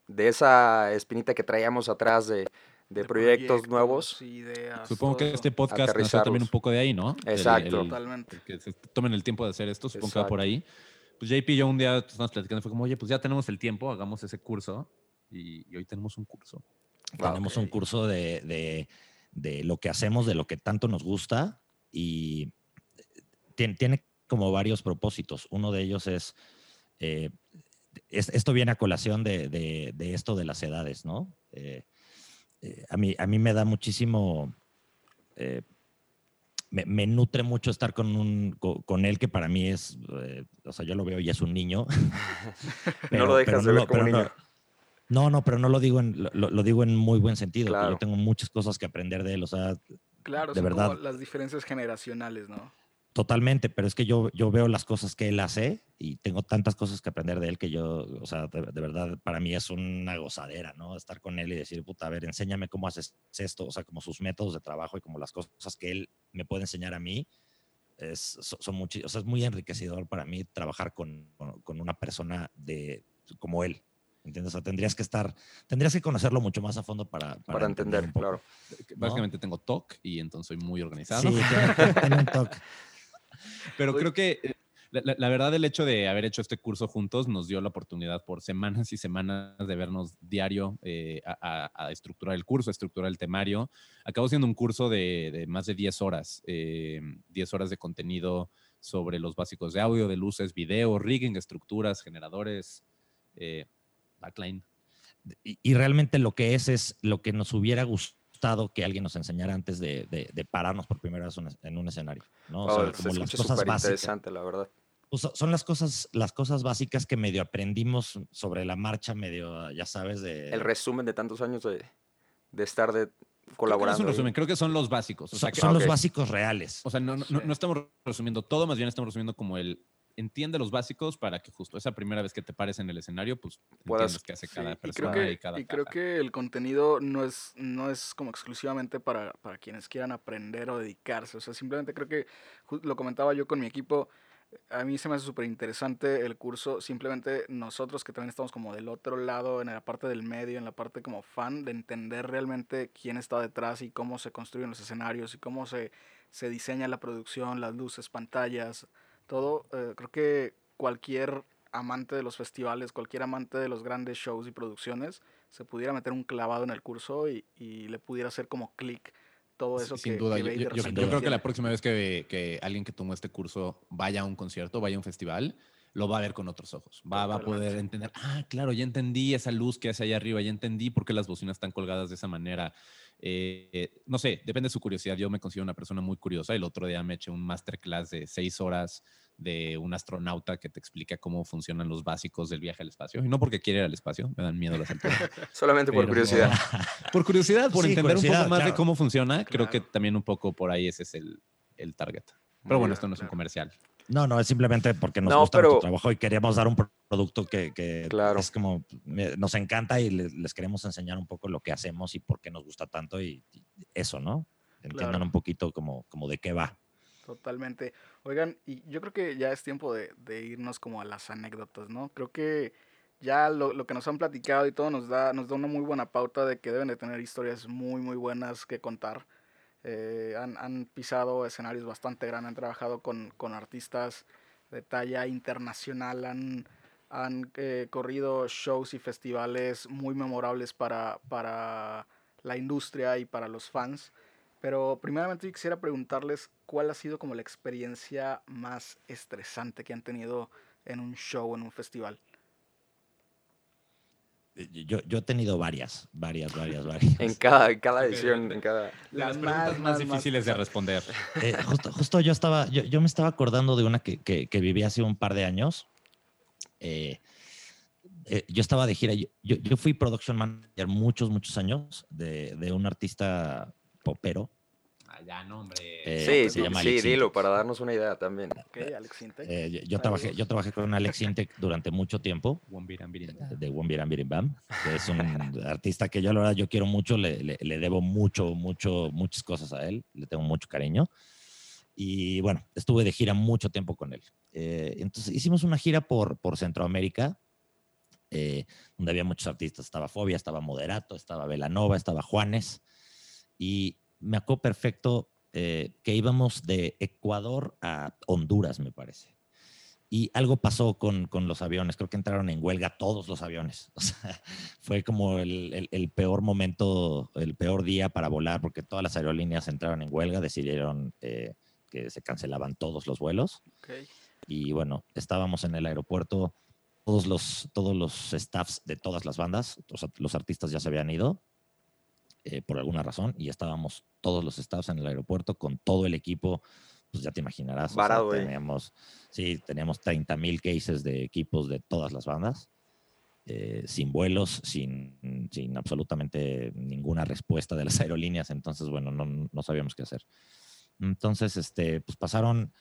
de esa espinita que traíamos atrás de, de proyectos, nuevos. ideas, Supongo que todo este eso. podcast nació también un poco de ahí, ¿no? Exacto. el- Totalmente. el que se tomen el tiempo de hacer esto, supongo que va por Exacto. ahí. Pues JP y yo un día estábamos platicando, fue como, oye, pues ya tenemos el tiempo, hagamos ese curso. Y, y hoy tenemos un curso. Tenemos un Ok. curso de, de- de lo que hacemos, de lo que tanto nos gusta y tiene, tiene como varios propósitos. Uno de ellos es, eh, es- esto viene a colación de, de- de esto de las edades, ¿no? Eh, eh, a, mí, a mí me da muchísimo, eh, me, me nutre mucho estar con, un, co- con, él que para mí es, eh, o sea, yo lo veo y es un niño. <laughs> <laughs> no lo dejas de ver como pero niño. no- no, no, pero no lo digo en, lo, lo digo en muy buen sentido. que Claro. yo tengo muchas cosas que aprender de él, o sea, Claro, de son como verdad. las diferencias generacionales, ¿no? Totalmente, pero es que yo, yo veo las cosas que él hace y tengo tantas cosas que aprender de él que yo, o sea, de, de verdad, para mí es una gozadera, ¿no? Estar con él y decir, puta, a ver, enséñame cómo haces esto, o sea, como sus métodos de trabajo y como las cosas que él me puede enseñar a mí. es, son mucho, o sea, es muy enriquecedor para mí trabajar con, con, una persona de, como él. ¿Entiendes? O sea, tendrías que estar, tendrías que conocerlo mucho más a fondo para, para, entender, claro. Básicamente tengo TOC y entonces soy muy organizado. Sí, <laughs> tengo, un TOC. <laughs> Pero creo que eh, la, verdad, el hecho de haber hecho este curso juntos nos dio la oportunidad por semanas y semanas de vernos diario eh, a, estructurar el curso, a estructurar el temario. Acabó siendo un curso de, más de 10 horas, 10 eh, horas de contenido sobre los básicos de audio, de luces, video, rigging, estructuras, generadores, eh, backline. Y, realmente lo que es es lo que nos hubiera gustado que alguien nos enseñara antes de, pararnos por primera vez en un escenario, ¿no? O sea, como las cosas básicas. interesante, la verdad. Pues, son las cosas, las cosas básicas que medio aprendimos sobre la marcha, medio, ya sabes, de... El resumen de tantos años de, de estar de, colaborando. Creo que, resumen, creo que son los básicos. son, los básicos reales. O sea, no, no, estamos resumiendo todo, más bien estamos resumiendo como el entiende los básicos para que justo esa primera vez que te pares en el escenario, pues entiendas qué hace cada persona y, creo que, y cada Y creo que el contenido no es, no es como exclusivamente para, para quienes quieran aprender o dedicarse. O sea, simplemente creo que, lo comentaba yo con mi equipo, a mí se me hace súper interesante el curso. Simplemente nosotros que también estamos como del otro lado, en la parte del medio, en la parte como fan, de entender realmente quién está detrás y cómo se construyen los escenarios y cómo se, se diseña la producción, las luces, pantallas, todo. Eh, creo que cualquier amante de los festivales, cualquier amante de los grandes shows y producciones, se pudiera meter un clavado en el curso y, y le pudiera hacer como clic todo eso sin duda. yo, creo que la próxima vez que, que, alguien que tomó este curso vaya a un concierto, vaya a un festival, lo va a ver con otros ojos. Va, va, a poder entender, ah, claro, ya entendí esa luz que hace allá arriba, ya entendí por qué las bocinas están colgadas de esa manera. Eh, no sé, depende de su curiosidad. Yo me considero una persona muy curiosa. El otro día me eché un masterclass de seis horas de un astronauta que te explica cómo funcionan los básicos del viaje al espacio. Y no porque quiere ir al espacio, me dan miedo las alturas. <laughs> Solamente <laughs> por curiosidad. por curiosidad, por entender un poco más de cómo funciona. Creo que también un poco por ahí ese es el, el target. Pero bueno, esto no es un comercial. No, no, es simplemente porque nos gusta nuestro trabajo y queríamos dar un producto que, que es como, nos encanta y les, queremos enseñar un poco lo que hacemos y por qué nos gusta tanto y, eso, ¿no? Entiendan un poquito como, como de qué va. Totalmente. Oigan, y yo creo que ya es tiempo de, de irnos como a las anécdotas, ¿no? Creo que ya lo, lo, que nos han platicado y todo nos da, nos da una muy buena pauta de que deben de tener historias muy, muy buenas que contar. Eh, han, han, pisado escenarios bastante grandes, han trabajado con, con artistas de talla internacional, han, han eh, corrido shows y festivales muy memorables para, para la industria y para los fans. Pero primeramente quisiera preguntarles cuál ha sido como la experiencia más estresante que han tenido en un show, en un festival. Eh, yo, yo he tenido varias, varias, varias, varias. En cada, cada edición, en cada... Las preguntas más, difíciles de responder. <laughs> Eh, justo, justo, yo estaba, yo, yo, me estaba acordando de una que, que, que viví hace un par de años. Eh, yo estaba de gira, yo, yo, fui production manager muchos, muchos años de, de un artista popero. Ya, no, hombre. Eh, sí, sí, dilo, para darnos una idea también. Alex eh, yo, trabajé, yo trabajé con Alex Intec durante mucho tiempo. De Wombiran Bam, que es un artista que yo, la verdad, yo quiero mucho, le, le, debo mucho, mucho, muchas cosas a él, le tengo mucho cariño. Y bueno, estuve de gira mucho tiempo con él. Eh, entonces hicimos una gira por, por Centroamérica, donde había muchos artistas. Estaba Fobia, estaba Moderato, estaba Velanova, estaba Juanes. Y me acuerdo perfecto eh, que íbamos de Ecuador a Honduras, me parece. Y algo pasó con, con, los aviones, creo que entraron en huelga todos los aviones. <laughs> O sea, fue como el, el, peor momento, el peor día para volar, porque todas las aerolíneas entraron en huelga, decidieron eh, que se cancelaban todos los vuelos. Y bueno, estábamos en el aeropuerto, todos los, todos los staffs de todas las bandas, los artistas ya se habían ido, eh, por alguna razón y estábamos todos los staffs en el aeropuerto con todo el equipo, pues ya te imaginarás. teníamos, sí, teníamos 30 mil cases de equipos de todas las bandas, eh, sin vuelos, sin, sin absolutamente ninguna respuesta de las <laughs> aerolíneas, entonces, bueno, no, no sabíamos qué hacer. Entonces, este, pues pasaron,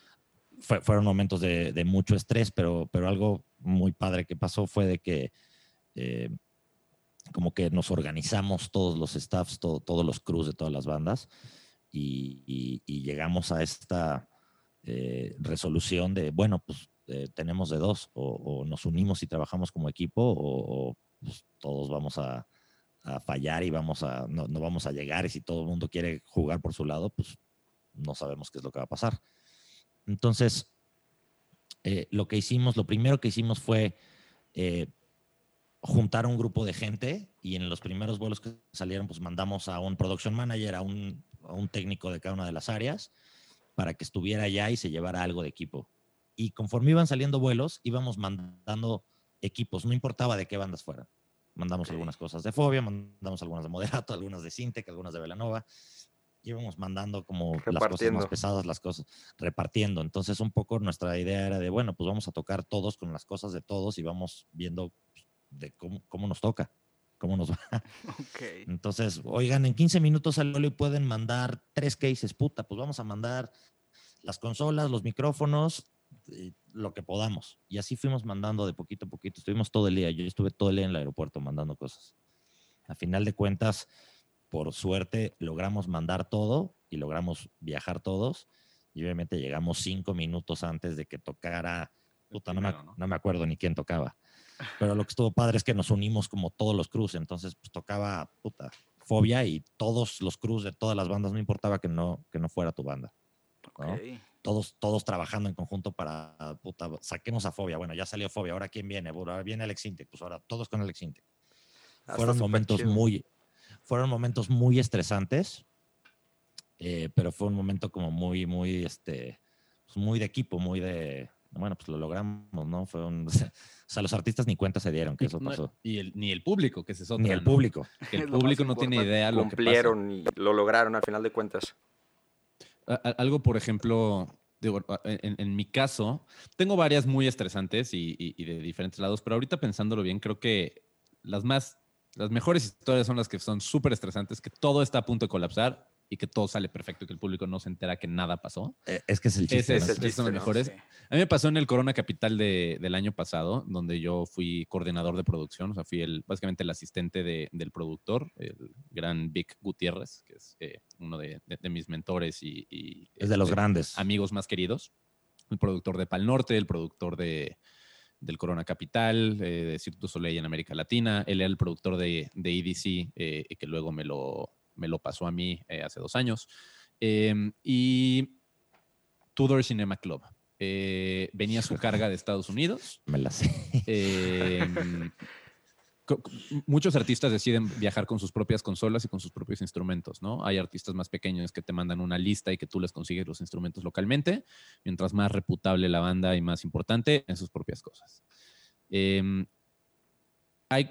fueron momentos de, de, mucho estrés, pero, pero algo muy padre que pasó fue de que eh, como que nos organizamos todos los staffs, todos los crews de todas las bandas y, llegamos a esta, eh, resolución de, bueno, pues eh, tenemos de dos, o, nos unimos y trabajamos como equipo, o, pues, todos vamos a, fallar y vamos a, no, no, vamos a llegar, y si todo el mundo quiere jugar por su lado, pues no sabemos qué es lo que va a pasar. Entonces, eh, lo que hicimos, lo primero que hicimos fue juntar un grupo de gente y en los primeros vuelos que salieron, pues mandamos a un production manager, a un, a un técnico de cada una de las áreas, para que estuviera allá y se llevara algo de equipo. Y conforme iban saliendo vuelos, íbamos mandando equipos, no importaba de qué bandas fueran. Mandamos algunas cosas de Fobia, mandamos algunas de Moderato, <laughs> algunas de Sintec, algunas de Velanova. Íbamos mandando como las cosas más pesadas, las cosas, repartiendo. Entonces, un poco nuestra idea era de, bueno, pues vamos a tocar todos con las cosas de todos y vamos viendo de cómo, cómo nos toca cómo nos <laughs> va. Entonces, oigan, en 15 minutos al y pueden mandar tres cases, puta, pues vamos a mandar las consolas, los micrófonos, lo que podamos. Y así fuimos mandando de poquito a poquito. Estuvimos todo el día. Yo estuve todo el día en el aeropuerto mandando cosas. A final de cuentas, por suerte, logramos mandar todo y logramos viajar todos. Y obviamente llegamos cinco minutos antes de que tocara. Puta, no, me, no me acuerdo ni quién tocaba pero lo que estuvo padre es que nos unimos como todos los crews, entonces pues tocaba puta fobia y todos los crews de todas las bandas, no importaba que no, que no fuera tu banda. Todos, todos trabajando en conjunto para, puta, saquemos a Fobia. Bueno, ya salió Fobia, ahora quién viene, ahora viene Alex Intec, pues ahora todos con Alex Intec. fueron momentos muy, fueron momentos muy estresantes, eh, pero fue un momento como muy, muy, este, pues, muy de equipo, muy de, bueno, pues lo logramos, ¿no? Fue un, <laughs> o sea, los artistas ni cuenta se dieron que eso pasó. y el, ni el público, que se es Ni el público. Que el <laughs> público no tiene idea lo Cumplieron y lo lograron al final de cuentas. Algo, por ejemplo, en, mi caso, tengo varias muy estresantes y, y, de diferentes lados, pero ahorita pensándolo bien, creo que las más, las mejores historias son las que son súper estresantes, que todo está a punto de colapsar y que todo sale perfecto y que el público no se entera que nada pasó. Eh, es que es el chiste. Es, es, son mejores. A mí me pasó en el Corona Capital de, del año pasado, donde yo fui coordinador de producción, o sea, fui el, básicamente el asistente de, del productor, el gran Vic Gutiérrez, que es eh, uno de, de, mis mentores y, es de los este, grandes amigos más queridos. El productor de Pal Norte, el productor de, del Corona Capital, eh, de Cirque Soleil en América Latina. Él era el productor de, de EDC, que luego me lo, me lo pasó a mí eh, hace dos años. Em, y Tudor Cinema Club. Eh, venía su carga de Estados Unidos. <laughs> Me la sé. Em, muchos artistas deciden viajar con sus propias consolas y con sus propios instrumentos, ¿no? Hay artistas más pequeños que te mandan una lista y que tú les consigues los instrumentos localmente, mientras más reputable la banda y más importante en sus propias cosas. Em, hay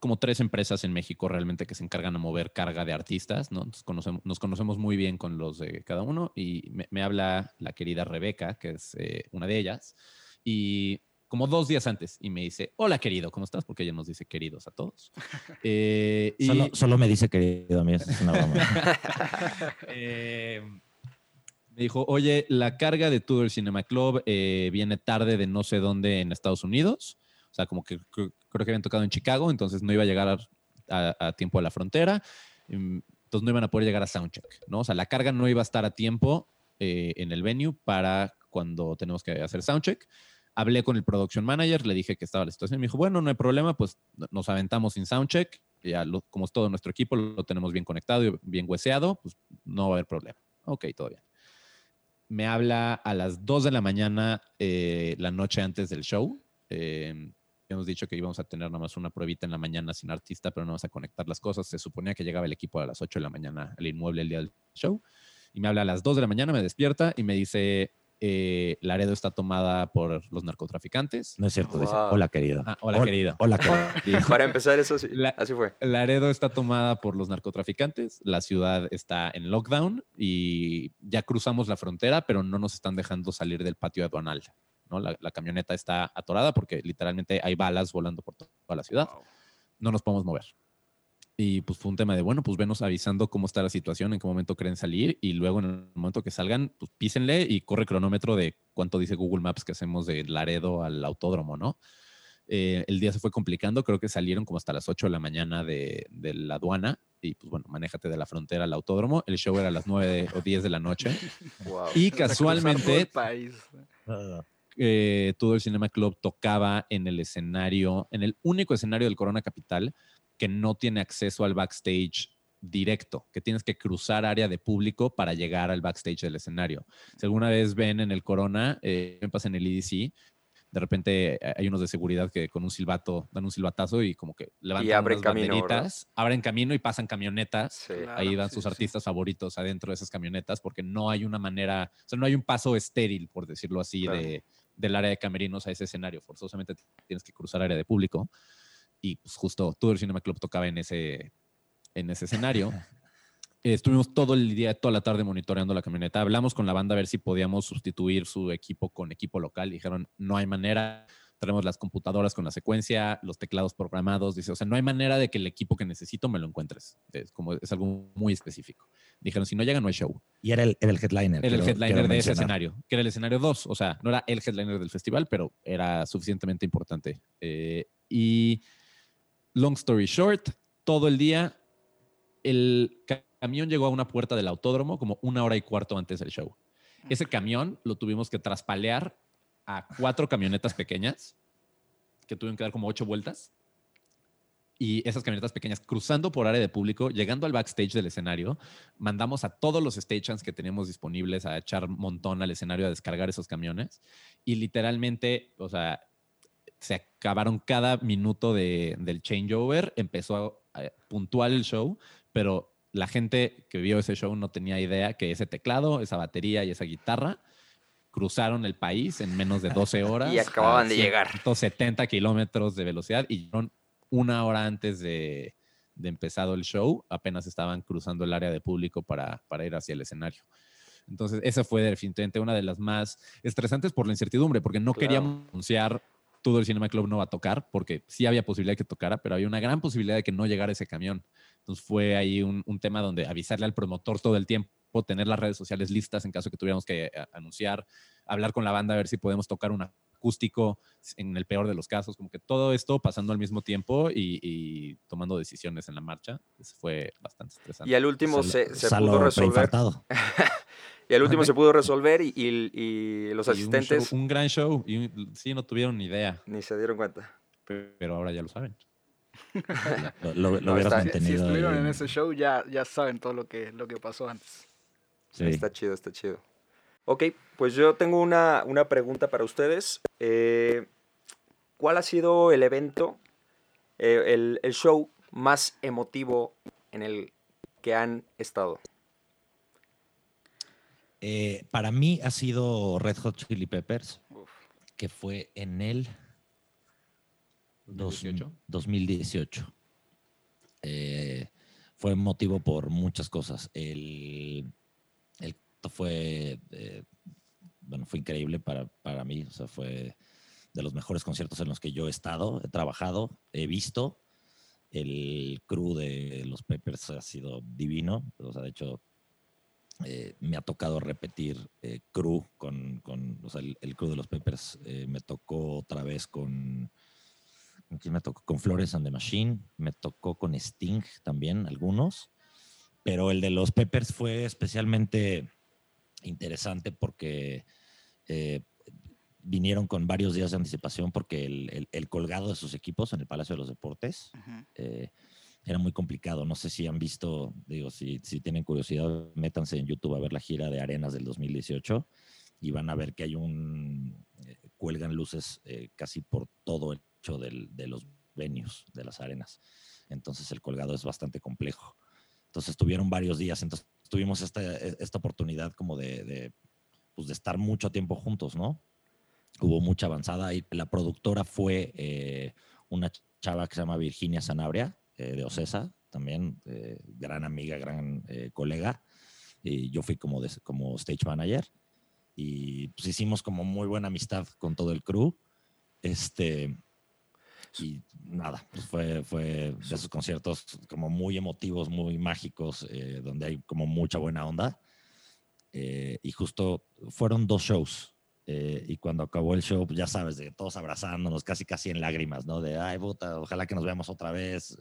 como tres empresas en México realmente que se encargan a mover carga de artistas, ¿no? Nos conocemos, nos conocemos muy bien con los de cada uno y me, habla la querida Rebeca, que es eh, una de ellas, y como dos días antes y me dice, hola querido, ¿cómo estás? Porque ella nos dice queridos a todos. <laughs> Eh, y... solo, me dice querido a mí, es una broma. <laughs> Eh, me dijo, oye, la carga de Tudor Cinema Club viene tarde de no sé dónde en Estados Unidos sea, como que creo que habían tocado en Chicago, entonces no iba a llegar a, tiempo a la frontera, mm, entonces no iban a poder llegar a Soundcheck, ¿no? O sea, la carga no iba a estar a tiempo eh, en el venue para cuando tenemos que hacer Soundcheck. Hablé con el production manager, le dije que estaba la situación, me dijo, bueno, no hay problema, pues nos aventamos sin Soundcheck, ya como es todo nuestro equipo, lo tenemos bien conectado y bien hueseado, pues no va a haber problema. Ok, todo bien. Me habla a las 2 de la mañana eh, la noche antes del show. Eh, Hemos dicho que íbamos a tener nada más una pruebita en la mañana sin artista, pero no vamos a conectar las cosas. Se suponía que llegaba el equipo a las 8 de la mañana al inmueble el día del show. Y me habla a las 2 de la mañana, me despierta y me dice, eh, Laredo está tomada por los narcotraficantes. No es cierto, dice, hola querido. Ah, hola, querido. Hola querido. <laughs> Para empezar, eso sí, así fue. Laredo está tomada por los narcotraficantes, la ciudad está en lockdown y ya cruzamos la frontera, pero no nos están dejando salir del patio aduanal. La, camioneta está atorada porque literalmente hay balas volando por toda la ciudad. No nos podemos mover. Y pues fue un tema de, bueno, pues venos avisando cómo está la situación, en qué momento creen salir y luego en el momento que salgan, pues písenle y corre cronómetro de cuánto dice Google Maps que hacemos de Laredo al autódromo, ¿no? Eh, el día se fue complicando, creo que salieron como hasta las 8 de la mañana de, de la aduana y pues bueno, manéjate de la frontera al autódromo. El show era a las 9 o 10 de la noche. <laughs> Wow. Y casualmente. Eh, todo el Cinema Club tocaba en el escenario, en el único escenario del Corona Capital que no tiene acceso al backstage directo, que tienes que cruzar área de público para llegar al backstage del escenario. Si alguna vez ven en el Corona, eh, me pasa en el EDC, de repente eh, hay unos de seguridad que con un silbato dan un silbatazo y como que levantan abren unas camino, ¿verdad? banderitas, abren camino y pasan camionetas Sí. Claro, ahí van sí, sus sí. artistas favoritos adentro de esas camionetas porque no hay una manera, o sea, no hay un paso estéril, por decirlo así, Claro. de, del área de camerinos a ese escenario. Forzosamente tienes que cruzar área de público y pues justo todo el Cinema Club tocaba en ese, en ese escenario. <laughs> Estuvimos todo el día, toda la tarde monitoreando la camioneta. Hablamos con la banda a ver si podíamos sustituir su equipo con equipo local. Dijeron, no hay manera. Traemos las computadoras con la secuencia, los teclados programados. Dice, o sea, no hay manera de que el equipo que necesito me lo encuentres. Es, como, es algo muy específico. Dijeron, si no llega, no hay show. Y era el, era el headliner. Era el quiero- headliner quiero de ese escenario, que era el escenario 2. O sea, no era el headliner del festival, pero era suficientemente importante. Eh, y long story short, todo el día el ca- camión llegó a una puerta del autódromo como una hora y cuarto antes del show. Ese camión lo tuvimos que traspalear a cuatro camionetas pequeñas que tuvieron que dar como ocho vueltas. Y esas camionetas pequeñas cruzando por área de público, llegando al backstage del escenario, mandamos a todos los stagehands que teníamos disponibles a echar montón al escenario a descargar esos camiones. Y literalmente, o sea, se acabaron cada minuto de- del changeover, empezó a- puntual el show, pero la gente que vio ese show no tenía idea que ese teclado, esa batería y esa guitarra cruzaron el país en menos de 12 <laughs> horas. Y acababan de llegar. 170 kilómetros de velocidad y llegaron una hora antes de, de empezado el show, apenas estaban cruzando el área de público para, para ir hacia el escenario. Entonces, esa fue definitivamente una de las más estresantes por la incertidumbre, porque no Claro. queríamos anunciar todo el Cinema Club no va a tocar, porque sí había posibilidad de que tocara, pero había una gran posibilidad de que no llegara ese camión. Entonces fue ahí un, un tema donde avisarle al promotor todo el tiempo, tener las redes sociales listas en caso que tuviéramos que eh, anunciar, hablar con la banda a ver si podemos tocar un acústico en el peor de los casos, como que todo esto pasando al mismo tiempo y, y tomando decisiones en la marcha. Eso fue bastante estresante. Y al último se, pudo resolver. <laughs> Y al último se pudo resolver y, y- y los Y un asistentes show- un, gran show. Y un- sí, no tuvieron ni idea, ni se dieron cuenta. pero ahora ya lo saben. <laughs> Lo, lo- lo No, hubieras está- Si, estuvieron en- ese show, ya, ya saben todo lo que, lo que pasó antes. Sí. Está chido, está chido. Ok, pues yo tengo una, una pregunta para ustedes. Eh, ¿Cuál ha sido el evento, eh, el, el show más emotivo en el que han estado? Eh, para mí ha sido Red Hot Chili Peppers, Uf. que fue en el dos- 2018. 2018. Eh, fue motivo por muchas cosas. El fue, eh, bueno, fue increíble para, para mí. O sea, fue de los mejores conciertos en los que yo he estado, he trabajado, he visto. El crew de los Peppers ha sido divino. O sea, de hecho, eh, me ha tocado repetir eh, crew con, con o sea, el, el crew de los Peppers. eh, me tocó otra vez con, ¿con quién me tocó? Con Flores and the Machine. Me tocó con Sting también, algunos. Pero el de los Peppers fue especialmente interesante porque eh, vinieron con varios días de anticipación porque el, el- el colgado de sus equipos en el Palacio de los Deportes eh, era muy complicado. No sé si han visto, digo, si, si tienen curiosidad, métanse en YouTube a ver la gira de Arenas del 2018 y van a ver que hay un, eh, cuelgan luces casi por todo el hecho del- de los venues, de las arenas. Entonces el colgado es bastante complejo. Entonces tuvieron varios días, entonces tuvimos esta, esta oportunidad como de, de, pues, de estar mucho tiempo juntos, ¿no? Hubo mucha avanzada y la productora fue eh, una chava que se llama Virginia Sanabria, eh, de Ocesa, también eh, gran amiga, gran eh, colega. Y yo fui como, de- como stage manager y pues hicimos como muy buena amistad con todo el crew. Este, y nada, pues fue, fue de esos conciertos como muy emotivos, muy mágicos, eh, donde hay como mucha buena onda. Eh, y justo fueron dos shows Eh, y cuando acabó el show, pues ya sabes, de todos abrazándonos, casi casi en lágrimas, ¿no? De, ay, puta, ojalá que nos veamos otra vez.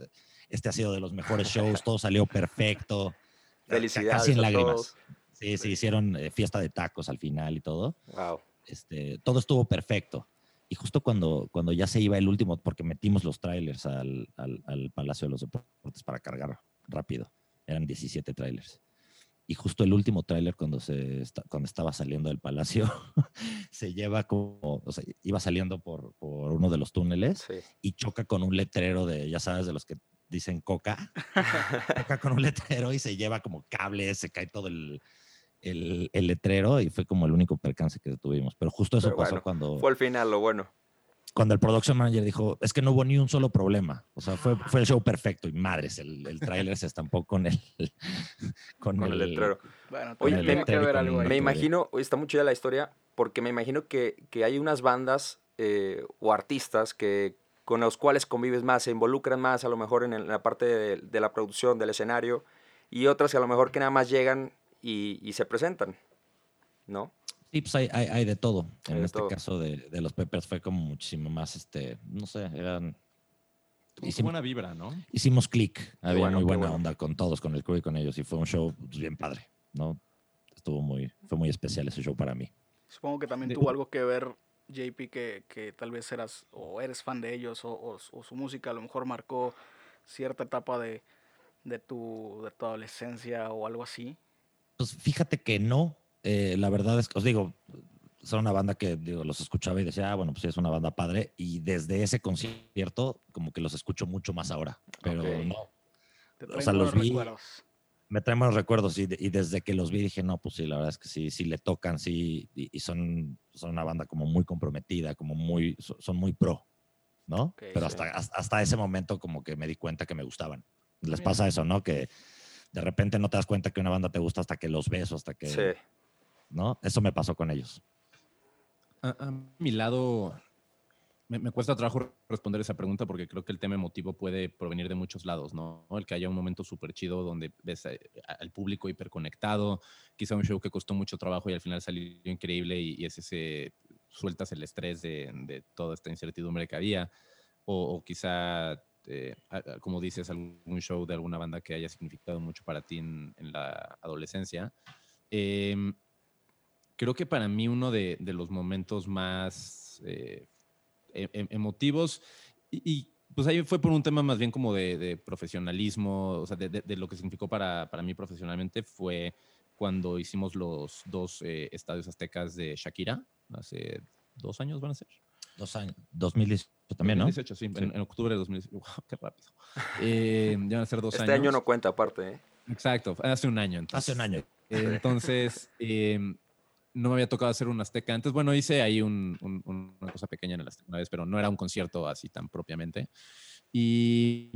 Este ha sido de los mejores shows, todo salió perfecto. <laughs> Felicidades. Casi en lágrimas. Sí, sí, hicieron fiesta de tacos al final y todo. Wow. Este, todo estuvo perfecto. Y justo cuando, cuando ya se iba el último, porque metimos los trailers al, al, al Palacio de los Deportes para cargar rápido, eran 17 trailers. Y justo el último tráiler cuando, se cuando estaba saliendo del palacio, <laughs> se lleva como, o sea, iba saliendo por, por uno de los túneles Sí. y choca con un letrero de, ya sabes, de los que dicen coca. <laughs> choca con un letrero y se lleva como cables, se cae todo el, el, el letrero y fue como el único percance que tuvimos. Pero justo eso Pero pasó bueno, cuando, Fue al final lo bueno. cuando el production manager dijo, es que no hubo ni un solo problema. O sea, fue, fue el show perfecto y madres, el, el tráiler se estampó con el, <laughs> con, Con el letrero. Bueno, Oye, me- tiene que ver algo ahí. Me imagino, está muy chida la historia, porque me imagino que, que hay unas bandas eh, o artistas que con los cuales convives más, se involucran más a lo mejor en, el- en la parte de, de la producción, del escenario, y otras que a lo mejor que nada más llegan y, y se presentan, ¿no? Sí, pues hay, hay, hay de todo. Hay En de este todo. caso de, de los Peppers fue como muchísimo más, este, no sé, eran... Hicimos, buena vibra, ¿no? hicimos click, había bueno, muy buena bueno. onda con todos, con el crew y con ellos, y fue un show pues, bien padre, ¿no? Estuvo muy, fue muy especial ese show para mí. Supongo que también De- tuvo algo que ver, JP, que, que tal vez eras o eres fan de ellos o, o- o su música a lo mejor marcó cierta etapa de, de, tu, de tu adolescencia o algo así. Pues fíjate que no. eh, la verdad es que os digo, son una banda que digo, los escuchaba y decía, ah, bueno, pues sí, es una banda padre. Y desde ese concierto, como que los escucho mucho más ahora. Pero no, Te O sea, los vi- recuerdos. me traen buenos recuerdos. Y, de- y desde que los vi dije, no, pues sí, la verdad es que sí, sí le tocan, sí. Y, y son, son una banda como muy comprometida, como muy, so- son muy pro, ¿no? Pero sí. hasta, hasta, hasta ese momento como que me di cuenta que me gustaban. Les Bien. pasa eso, ¿no? Que de repente no te das cuenta que una banda te gusta hasta que los ves o hasta que... Sí. ¿no? Eso me pasó con ellos. A, a mi lado, me, me cuesta trabajo responder esa pregunta porque creo que el tema emotivo puede provenir de muchos lados, ¿no? El que haya un momento súper chido donde ves a- a- al público hiperconectado, quizá un show que costó mucho trabajo y al final salió increíble y, y es ese, sueltas el estrés de, de toda esta incertidumbre que había, o, o quizá, eh, a- como dices, algún show de alguna banda que haya significado mucho para ti en, en la adolescencia. Em, creo que para mí uno de, de los momentos más eh, e- e- emotivos y, y, pues ahí fue por un tema más bien como de, de profesionalismo, o sea, de- de lo que significó para, para mí profesionalmente fue cuando hicimos los dos eh, estadios aztecas de Shakira, hace dos años van a ser. Dos años. 2018 también, ¿no? 2018, sí, En, en octubre de 2018. ¡Wow! <laughs> ¡Qué rápido! <laughs> Eh, ya van a ser dos Este años. año no cuenta aparte, ¿eh? Exacto, hace un año. Entonces, Hace un año. <laughs> entonces, eh, no me había tocado hacer un Azteca antes. Bueno, hice ahí un- un- un- una cosa pequeña en el Azteca una vez, pero no era un concierto así tan propiamente. Y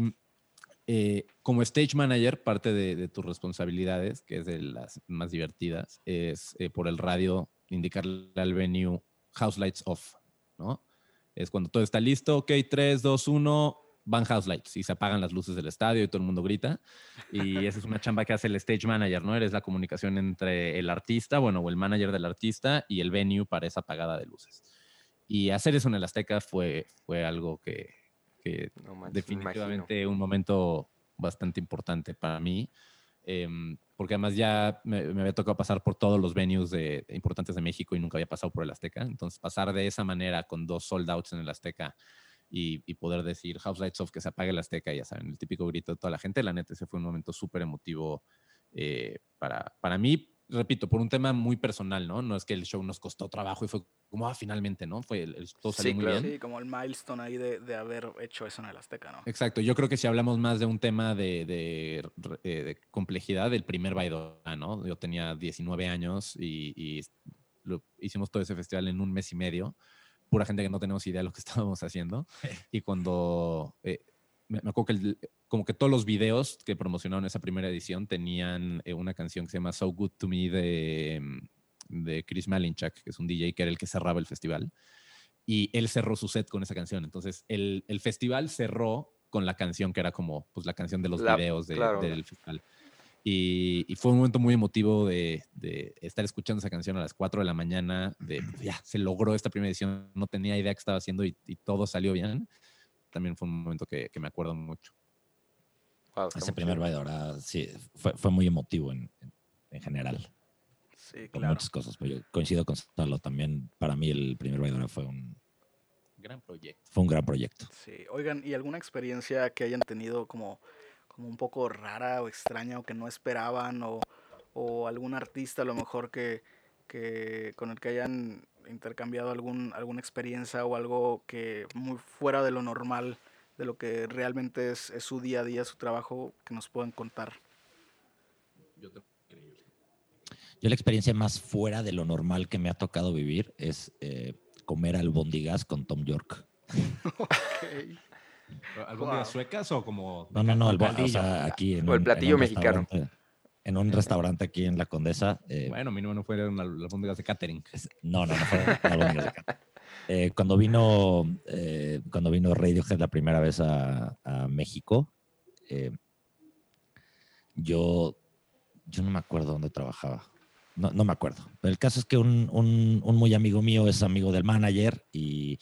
eh, como stage manager, parte de, de tus responsabilidades, que es de las más divertidas, es eh, por el radio indicarle al venue house lights off, ¿no? Es cuando todo está listo, ok, 3, 2, 1, van house lights y se apagan las luces del estadio y todo el mundo grita. Y <laughs> esa es una chamba que hace el stage manager, ¿no? Eres la comunicación entre el artista, bueno, o el manager del artista y el venue para esa apagada de luces. Y hacer eso en el Azteca fue, fue algo que, que No manches, definitivamente un momento bastante importante para mí, em, porque además ya me, me había tocado pasar por todos los venues de, importantes de México y nunca había pasado por el Azteca. Entonces, pasar de esa manera con dos sold outs en el Azteca y, y poder decir House Lights Off, que se apague el Azteca, ya saben, el típico grito de toda la gente, la neta, ese fue un momento súper emotivo eh, para, para mí. Repito, por un tema muy personal, ¿no? No es que el show nos costó trabajo y fue como, ah, finalmente, ¿no? Fue el, el- todo salió Sí, muy claro. bien. Sí, como el milestone ahí de, de haber hecho eso en el Azteca, ¿no? Exacto, yo creo que si hablamos más de un tema de, de, eh, de complejidad, el primer Baidora, ¿no? Yo tenía 19 años y, y lo- hicimos todo ese festival en un mes y medio, pura gente que no tenemos idea de lo que <laughs> estábamos haciendo. <laughs> Y cuando, eh, me, acuerdo que el- como que todos los videos que promocionaron esa primera edición tenían eh, una canción que se llama So Good To Me de, mm, de Chris Malinchak, que es un DJ que era el que cerraba el festival y él cerró su set con esa canción. Entonces, el, el festival cerró con la canción que era como pues, la canción de los La- videos de- claro. del festival. Y, y fue un momento muy emotivo de, de estar escuchando esa canción a las 4 de la mañana, de pues, ya, se logró esta primera edición, no tenía idea qué estaba haciendo y, y todo salió bien. También fue un momento que, que me acuerdo mucho. Wow, Ese primer baile ahora sí, fue, fue muy emotivo en, en- en general, Sí, con claro. muchas cosas. Pero yo coincido con Salo también. Para mí, el primer baile fue un, Gran proyecto. fue un gran proyecto. Sí, oigan, ¿y alguna experiencia que hayan tenido como, como un poco rara o extraña o que no esperaban o, o algún artista a lo mejor que, que con el que hayan intercambiado algún, alguna experiencia o algo que muy fuera de lo normal, de lo que realmente es, es su día a día, su trabajo, que nos puedan contar? Yo te- Yo la experiencia más fuera de lo normal que me ha tocado vivir es eh, comer albóndigas con Tom York. Ok. <laughs> ¿Albóndigas Wow. suecas o como.? No, no, no, o sea, aquí en O el un- platillo en mexicano. restaurante- En un restaurante aquí en La Condesa. eh, Bueno, mínimo no fueron al- albóndigas de catering. no, no, no fueron albóndigas de carne. <laughs> Eh, cuando vino eh, cuando vino Radiohead la primera vez a, a México, eh, yo, yo no me acuerdo dónde trabajaba. No, no me acuerdo. Pero el caso es que un, un- un muy amigo mío es amigo del manager y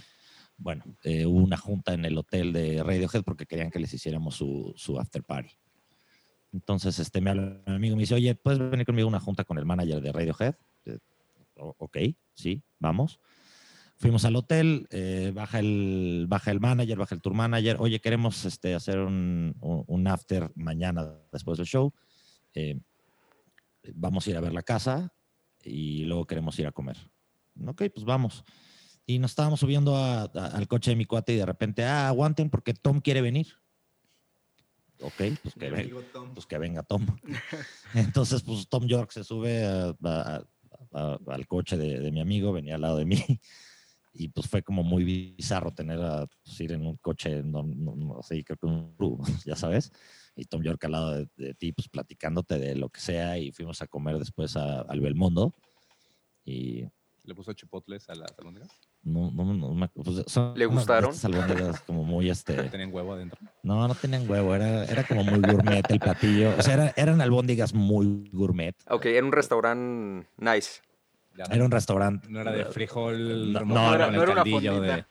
bueno, eh, hubo una junta en el hotel de Radiohead porque querían que les hiciéramos su, su after party. Entonces este, me habla mi amigo me dice, oye, ¿puedes venir conmigo a una junta con el manager de Radiohead? Eh, "O- ok, sí, vamos. Fuimos al hotel, eh, baja, el, baja el manager, baja el tour manager. Oye, queremos este, hacer un- un after mañana después del show. Eh, vamos a ir a ver la casa y luego queremos ir a comer. Ok, pues vamos. Y nos estábamos subiendo a- a- al coche de mi cuate y de repente, ah, aguanten porque Tom quiere venir. Ok, pues que, ven- pues que venga Tom. <laughs> Entonces, pues Tom York se sube a- a- a- al coche de, de mi amigo, venía al lado de mí. Y pues fue como muy bizarro tener a pues, ir en un coche, no, no, no sé, creo que un Ru, <laughs> ya sabes. Y Tom York al lado de, de ti, pues platicándote de lo que sea. Y fuimos a comer después a- al Belmondo. Y ¿Le puso chipotles a las albóndigas? No, no, no me- pues, son ¿Le gustaron? albóndigas como muy este. ¿Tenían huevo adentro? No, no tenían huevo, era, era como muy gourmet el platillo. O sea, era- eran albóndigas muy gourmet. Ok, en un restaurante nice. Ya, Era un restaurante. No era de frijol No, no era- era una fondita. de...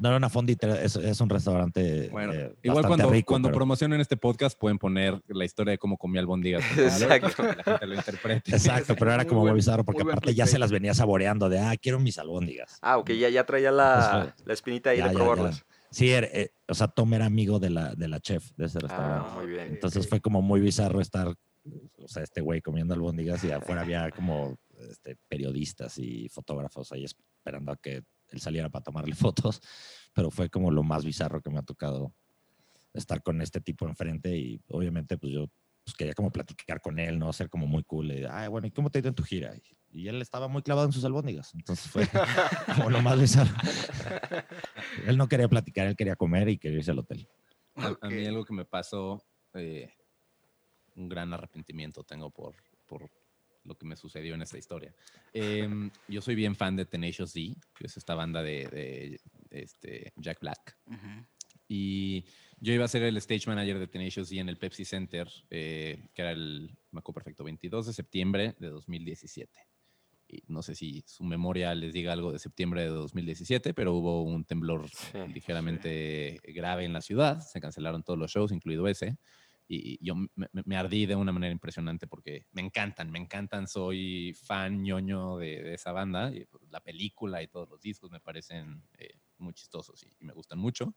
No era una fondita, es, es un restaurante. Bueno, eh, igual cuando, rico, cuando pero- promocionen este podcast pueden poner la historia de cómo comía albóndigas. Exacto. para que la gente lo interprete. Exacto, pero era como muy buen- bizarro porque aparte ya se las venía saboreando de, ah, quiero mis albóndigas. Ah, ok, ya, ya traía la, Pues, la espinita ahí ya, de ya, ya. probarlas. Sí, era, eh, o sea, Tom era amigo de la, de la chef de ese Ah, restaurante. muy bien. Entonces fue como muy bizarro estar, o sea, este güey comiendo albóndigas y afuera había como este, periodistas y fotógrafos ahí esperando a que él saliera para tomarle <laughs> fotos, pero fue como lo más bizarro que me ha tocado estar con este tipo enfrente y obviamente pues yo pues, quería como platicar con él, ¿no? Ser como muy cool. Y, Ay, bueno, ¿y cómo te ha ido en tu gira? Y, y él estaba muy clavado en sus albóndigas, entonces fue <laughs> como lo más bizarro. él no quería platicar, él quería comer y quería irse al hotel. A, a mí algo que me pasó, eh, un gran arrepentimiento tengo por, por lo que me sucedió en esta historia. Em, <laughs> yo soy bien fan de Tenacious D, que es esta banda de, de, este, Jack Black. Ujú. Y yo iba a ser el stage manager de Tenacious D en el Pepsi Center, eh, que era el, me acuerdo perfecto, 22 de septiembre de 2017. Y no sé si su memoria les diga algo de septiembre de 2017, pero hubo un temblor Sí, ligeramente grave en la ciudad. Se cancelaron todos los shows, incluido ese. Y yo me, me- ardí de una manera impresionante porque me encantan, me encantan. Soy fan ñoño de, de esa banda. Y pues, la película y todos los discos me parecen eh, muy chistosos y, y me gustan mucho.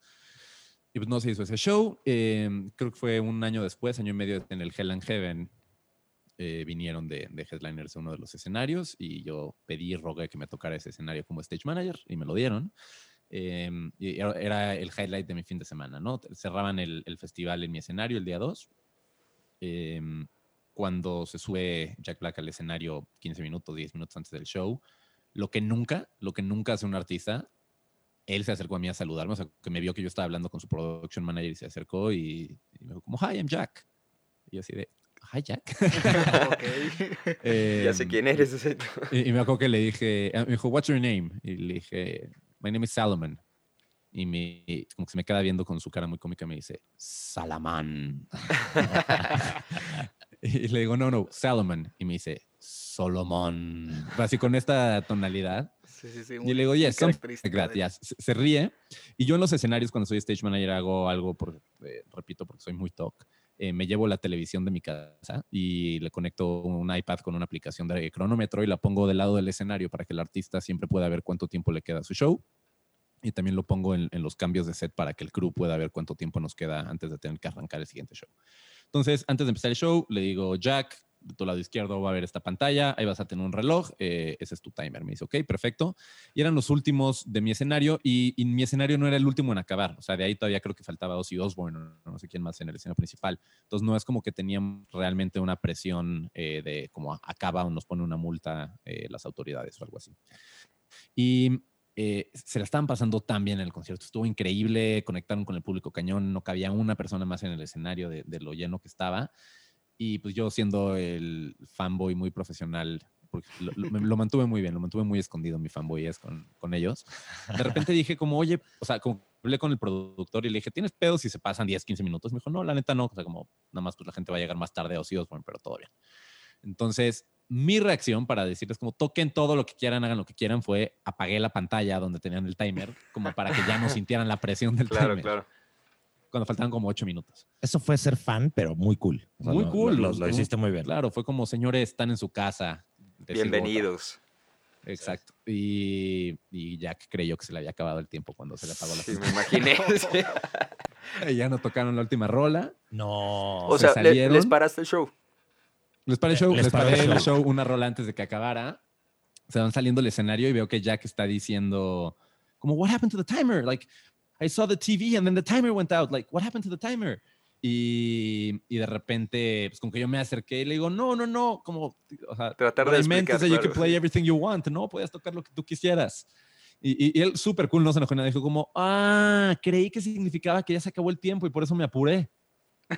Y pues no se hizo ese show. Eh, creo que fue un año después, año y medio en el Hell and Heaven. eh, vinieron de, de headliners a uno de los escenarios y yo pedí rogué que me tocara ese escenario como stage manager y me lo dieron. Eh, era, el highlight de mi fin de semana, ¿no? Cerraban el, el festival en mi escenario el día 2. Eh, cuando se sube Jack Black al escenario 15 minutos, 10 minutos antes del show, lo que nunca, lo que nunca hace un artista, él se acercó a mí a saludarme, o sea, que me vio que yo estaba hablando con su production manager y se acercó y, y me dijo como, hi, I'm Jack. Y yo así de, hi, Jack. <laughs> Ok. <laughs> ya sé Em, quién eres. <laughs> y, y me acuerdo que le dije, ah, me dijo, what's your name? Y le dije, my name is Salomon. Y me, como que se me queda viendo con su cara muy cómica me dice, Salamán. <laughs> Y le digo, no, no, Salomon. Y me dice, Solomon. Así con esta tonalidad. Sí, sí, sí. Y le digo, yes, yes. Se, se ríe. Y yo en los escenarios, cuando soy stage manager, hago algo, por, eh, repito, porque soy muy talk. Eh, me llevo la televisión de mi casa y le conecto un iPad con una aplicación de cronómetro y la pongo del lado del escenario para que el artista siempre pueda ver cuánto tiempo le queda a su show. Y también lo pongo en, en los cambios de set para que el crew pueda ver cuánto tiempo nos queda antes de tener que arrancar el siguiente show. Entonces, antes de empezar el show, le digo, Jack, de tu lado izquierdo va a haber esta pantalla, ahí vas a tener un reloj, eh, ese es tu timer. Me dice, ok, perfecto. Y eran los últimos de mi escenario y, y mi escenario no era el último en acabar. O sea, de ahí todavía creo que faltaba Ozzy Osbourne, o no sé quién más en el escenario principal. Entonces, no es como que tenían realmente una presión eh, de como acaba o nos pone una multa eh, las autoridades o algo así. Y eh, se la estaban pasando tan bien en el concierto. Estuvo increíble, conectaron con el público cañón, no cabía una persona más en el escenario de, de lo lleno que estaba. Y pues yo siendo el fanboy muy profesional, porque lo, lo- lo mantuve muy bien, lo mantuve muy escondido mi fanboy es con, con ellos. De <laughs> repente dije como, oye, o sea, como hablé con el productor y le dije, ¿tienes pedos si se pasan 10, 15 minutos? Me dijo, no, la neta no, o sea, como nada más pues la gente va a llegar más tarde o sí, bueno, pero todo bien. Entonces, mi reacción para decirles como toquen todo lo que quieran, hagan lo que quieran, fue apagué la pantalla donde tenían el timer, como para que ya no <laughs> sintieran la presión del Claro, timer. claro. Cuando faltaban como ocho minutos. Eso fue ser fan, pero muy cool. O sea, Muy lo- cool, Lo, los- lo hiciste muy bien. Claro, fue como, señores, están en su casa. decir otra". Bienvenidos. Exacto. Y, y Jack creyó que se le había acabado el tiempo cuando se le apagó la Sí, me imaginé. <laughs> <laughs> ya no tocaron la última rola. No. O se sea, salieron. les paraste el show. Les paré el show, Les les paró paré el el show. show una rola antes de que acabara. Se van saliendo del escenario y veo que Jack está diciendo como, what happened to the timer? Like, I saw the TV and then the timer went out. Like, what happened to the timer? Y, y de repente, pues como que yo me acerqué y le digo, no, no, no, como, o sea, Tratar de explicar, that you claro, could play everything you want, ¿no? Podías tocar lo que tú quisieras. Y, y- y él, súper cool, no se enojó nada. Dijo como, ah, creí que significaba que ya se acabó el tiempo y por eso me apuré.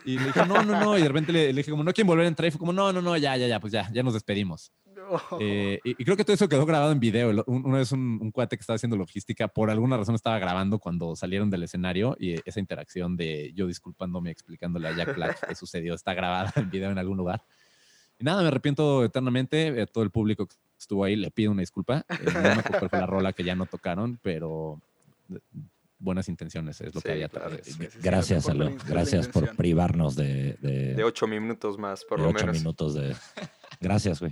Y le dije, no, no, no. Y de repente le, le dije como, no quieren volver a entrar. Y fue como, no, no, no, ya, ya, ya, pues ya, ya nos despedimos. No. Eh, <laughs> y, y creo que todo eso quedó grabado en video. Una vez un, un cuate que estaba haciendo logística, por alguna razón estaba grabando cuando salieron del escenario y esa interacción de yo disculpándome, explicándole a Jack Black qué sucedió, está grabada en video en algún lugar. Y nada, me arrepiento eternamente. A todo el público que estuvo ahí le pido una disculpa. Eh, no me acuerdo cuál fue la rola que ya no tocaron, pero eh, buenas intenciones es lo Sí, que había claro. atrás. Sí, sí, Gracias, por Gracias por privarnos de, de, De ocho minutos más, por de lo ocho menos. minutos de. Gracias, güey.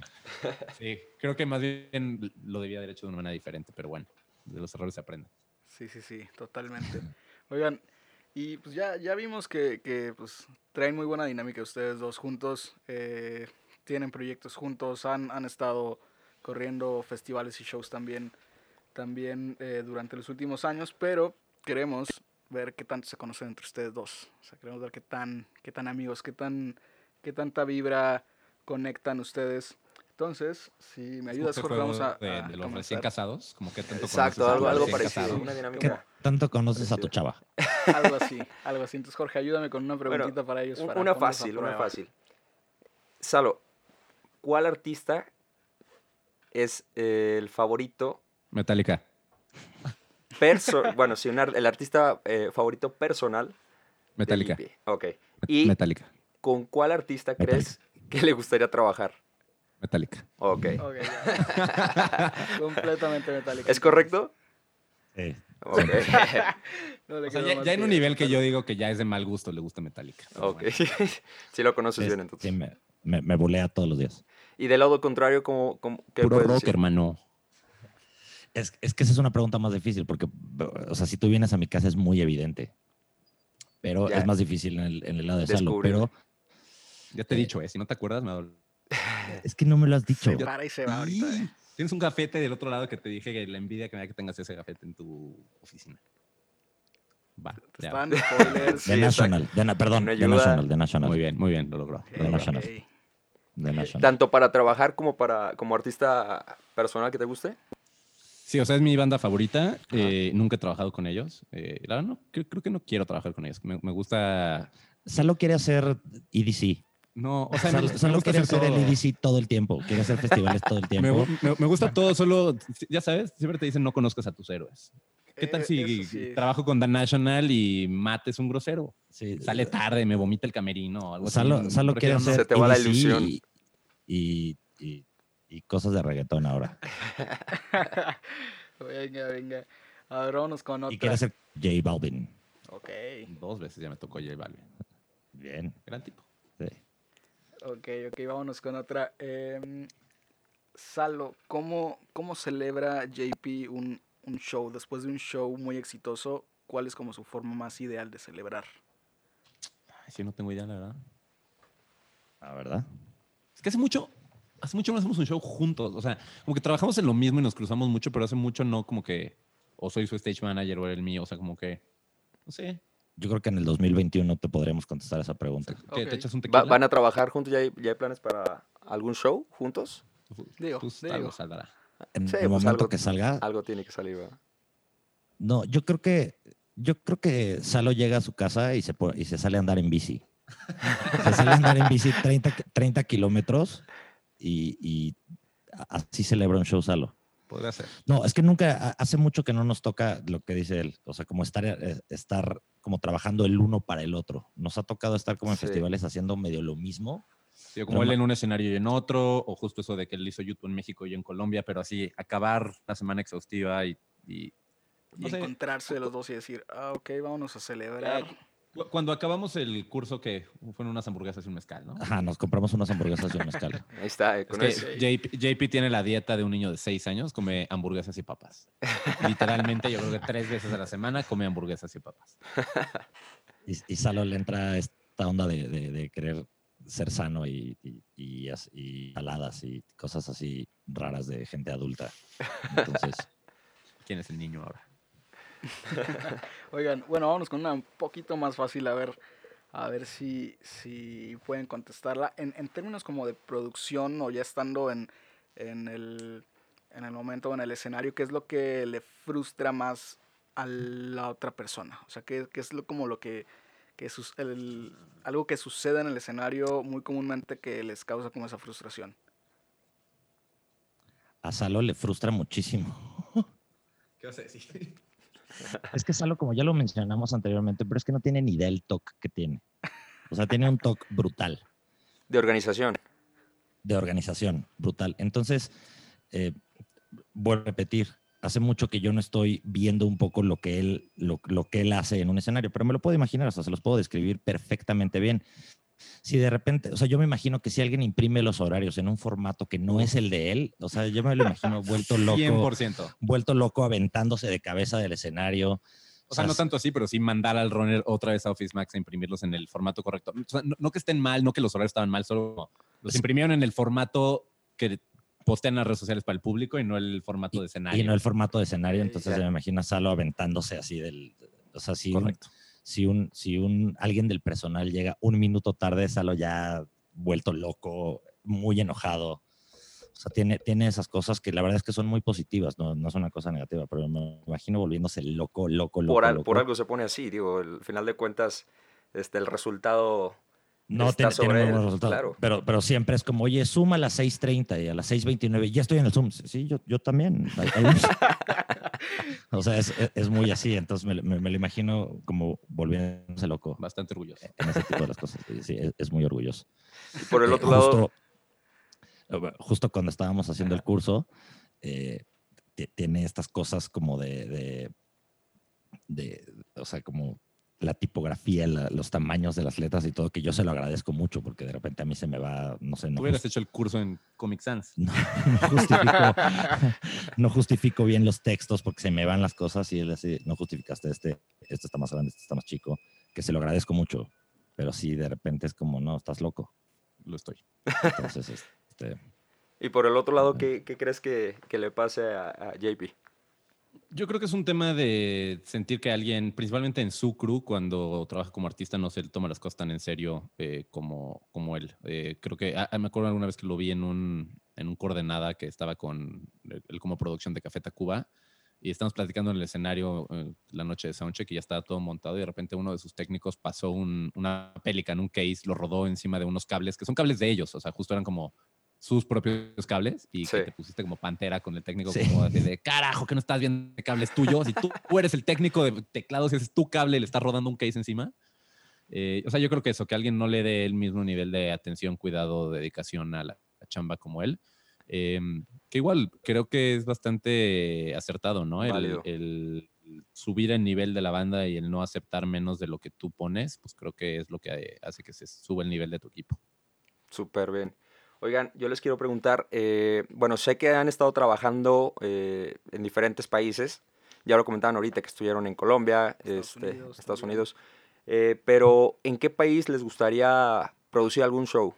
Sí, creo que más bien lo debía haber hecho de una manera diferente, pero bueno, de los errores se aprende. Sí, sí, sí, totalmente. Oigan, y pues ya, ya vimos que, que, pues, traen muy buena dinámica ustedes dos juntos, eh, tienen proyectos juntos, han, han estado corriendo festivales y shows también, también eh, durante los últimos años, pero queremos ver qué tanto se conocen entre ustedes dos. O sea, queremos ver qué tan, qué tan amigos, qué tan, qué tanta vibra conectan ustedes. Entonces, si me ayudas, Jorge, vamos a, de, a de los recién casados, como que tanto Exacto, conoces a algo, algo parecido. Una ¿Qué dinámica. tanto conoces a tu chava? <laughs> Algo así, <laughs> algo así. Entonces, Jorge, ayúdame con una Bueno, preguntita para ellos. Un- para una fácil, una fácil. Salo, ¿cuál artista es eh, el favorito Metallica. perso <laughs> bueno, sí, el artista eh, favorito personal Metallica. Limpie? Ok. ¿Y Metallica. con cuál artista Metallica. crees que le gustaría trabajar? Metallica. Ok. Ok, ya. <laughs> Completamente metálico. ¿Es correcto? Sí. Ok. <laughs> No O sea, ya, en un nivel que yo digo que ya es de mal gusto, le gusta Metallica. ok. bueno. <laughs> sí lo conoces Es- bien entonces. sí, me, me, me bulea todos los días. Y del lado contrario, ¿cómo, cómo, qué Puro rock, decir? hermano. Es, es que esa es una pregunta más difícil porque, o sea, si tú vienes a mi casa es muy evidente. Pero Ya. es más difícil en el, en el lado de Salo. Pero Ya te he dicho, ¿eh? Si no te acuerdas, me dol- <sighs> es que no me lo has dicho. Se para y se va ahorita. eh. Tienes un gafete del otro lado que te dije que la envidia que me da que tengas ese gafete en tu oficina. Va. Te están spoilers. <laughs> Sí, De National. De na- perdón, ayuda. National. De National. Muy bien, muy bien, lo logró. Ok, de National. ok. De National. Tanto para trabajar como para como artista personal que te guste. Sí, o sea, es mi banda favorita. eh, nunca he trabajado con ellos. Eh, la verdad, no, creo, creo que no quiero trabajar con ellos. Me, me gusta. Salo quiere hacer EDC. No, o sea, me, Salo, gusta- me Salo gusta quiere hacer el. EDC todo el tiempo. Quiere hacer festivales todo el <laughs> tiempo. me- me gusta todo, solo, ya sabes, siempre te dicen no conozcas a tus héroes. ¿Qué tal Eh, si sí. trabajo con The National y Matt es un grosero? Sí, Sale tarde, me vomita el camerino o algo así. Salo, Salo quiere hacer Se te va la ilusión. Y, y, y- y cosas de reggaetón ahora. <laughs> venga, venga. A ver, vámonos con otra. Y quiere hacer J Balvin. Ok, Dos veces ya me tocó J Balvin. Bien. Gran tipo. Ok, ok, vámonos con otra. Em, Salo, ¿cómo, ¿cómo celebra JP un, un show? Después de un show muy exitoso, ¿cuál es como su forma más ideal de celebrar? Ay, sí, no tengo idea, la verdad. La verdad. Es que hace mucho, hace mucho no hacemos un show juntos. O sea, como que trabajamos en lo mismo y nos cruzamos mucho, pero hace mucho no como que o soy su stage manager o él el mío. O sea, como que, no sé, Yo creo que en el 2021 te podremos contestar esa pregunta. que Ok. te echas un Va- tequila. ¿Van a trabajar juntos? ¿Ya hay, ya hay planes para algún show juntos? Digo, Pues, digo. algo saldrá. En Sí, el pues momento algo- que salga, Algo tiene que salir, ¿verdad? no, yo creo que yo creo que Salo llega a su casa y se, y se sale a andar en bici. <laughs> Se sale a andar en bici 30, ki- 30 kilómetros y, y así celebra un show Salo. Podría ser. No, es que nunca, ha- hace mucho que no nos toca lo que dice él, o sea, como estar, eh, estar como trabajando el uno para el otro. Nos ha tocado estar como en Sí. festivales haciendo medio lo mismo. Sí, como Pero él en un escenario y en otro, o justo eso de que él hizo YouTube en México y en Colombia, pero así acabar la semana exhaustiva y... y- Y no sé, encontrarse los dos y decir, ah, ok, vámonos a celebrar. Cu- cuando acabamos el curso que fueron unas hamburguesas y un mezcal, ¿no? Ajá, nos compramos unas hamburguesas y un mezcal. <laughs> Ahí está. eh, Es con que eso. JP, JP tiene la dieta de un niño de 6 años, come hamburguesas y papas. <laughs> Literalmente, yo creo que tres veces a la semana come hamburguesas y papas. <laughs> Y, y Salo le entra esta onda de, de- de querer ser sano y, y, y saladas y cosas así raras de gente adulta. Entonces, ¿Quién es el niño ahora? <laughs> Oigan, bueno, vámonos con una un poquito más fácil, a ver, a ver si, si pueden contestarla. En, en términos como de producción o ya estando en, en, el, en el momento o en el escenario, ¿qué es lo que le frustra más a la otra persona? O sea, ¿qué, qué es lo, como lo que, que sus- el- algo que sucede en el escenario muy comúnmente que les causa como esa frustración? a Salo le frustra muchísimo. ¿Qué vas a decir? Es que Salo, como ya lo mencionamos anteriormente, pero es que no tiene ni idea del toque que tiene. O sea, tiene un toque brutal. De organización. de organización, brutal. Entonces, eh, voy a repetir, hace mucho que yo no estoy viendo un poco lo que él, lo, lo que él hace en un escenario, pero me lo puedo imaginar, o sea, se los puedo describir perfectamente bien. Si de repente, o sea, yo me imagino que si alguien imprime los horarios en un formato que no es el de él, o sea, yo me lo imagino vuelto loco, 100%. vuelto loco aventándose de cabeza del escenario. O sea, no tanto así, pero sí mandar al runner otra vez a Office Max a imprimirlos en el formato correcto. O sea, no, no que estén mal, no que los horarios estaban mal, solo los Sí. imprimieron en el formato que postean las redes sociales para el público y no el formato de escenario. Y no el formato de escenario, Sí, entonces me imagino a Salo aventándose así del... O sea, un, Correcto. Si un, si un alguien del personal llega un minuto tarde, Salo ya vuelto loco, muy enojado. O sea, tiene, tiene esas cosas que la verdad es que son muy positivas, no, no es una cosa negativa, pero me imagino volviéndose loco, loco, loco. Por, al- loco. por algo se pone así, digo, al final de cuentas, este, el resultado no tiene, tiene muy buenos resultados. claro. Pero, pero siempre es como, oye, suma a las 6.30 y a las 6.29, ya estoy en el Zoom. Sí, yo, yo también. <laughs> O sea, es, es- muy así, entonces me, me- me lo imagino como volviéndose loco Bastante orgulloso. en ese tipo de las cosas. Sí, es, es muy orgulloso. Y por el Eh, otro lado, justo, eh, justo cuando estábamos haciendo el curso, eh, ti- tiene estas cosas como de, de, de- o sea, como la tipografía, la- los tamaños de las letras y todo, que yo se lo agradezco mucho porque de repente a mí se me va, no sé, Tú no, hubieras jus- hecho el curso en Comic Sans. <laughs> no, no justifico, no justifico bien los textos porque se me van las cosas y él así, no justificaste este, este está más grande, este está más chico, que se lo agradezco mucho, pero sí de repente es como, no, estás loco. Lo estoy. Entonces, este, y por el otro lado. ¿qué, qué crees que, que le pase a, a JP? Yo creo que es un tema de sentir que alguien, principalmente en su crew, cuando trabaja como artista, no se toma las cosas tan en serio eh, como, como él. Eh, creo que, ah, me acuerdo alguna vez que lo vi en un, en un coordenada que estaba con él como producción de Café Tacuba y estábamos platicando en el escenario eh, la noche de Soundcheck y ya estaba todo montado y de repente uno de sus técnicos pasó un- una Pelican, un case, lo rodó encima de unos cables que son cables de ellos, o sea, justo eran como sus propios cables y Sí. que te pusiste como pantera con el técnico Sí. como así de carajo que no estás viendo el cable es tuyo. Si tú, tú eres el técnico de teclados y ese es tu cable y le estás rodando un case encima. Eh, o sea, yo creo que eso, que alguien no le dé el mismo nivel de atención, cuidado, dedicación a la, chamba como él. eh, que igual creo que es bastante acertado, ¿no? El, el subir el nivel de la banda y el no aceptar menos de lo que tú pones, pues creo que es lo que hace que se suba el nivel de tu equipo. Súper bien. Oigan, yo les quiero preguntar, eh, bueno, sé que han estado trabajando eh, en diferentes países, ya lo comentaban ahorita que estuvieron en Colombia, Estados este, Unidos Estados también. Unidos, eh, pero ¿en qué país les gustaría producir algún show?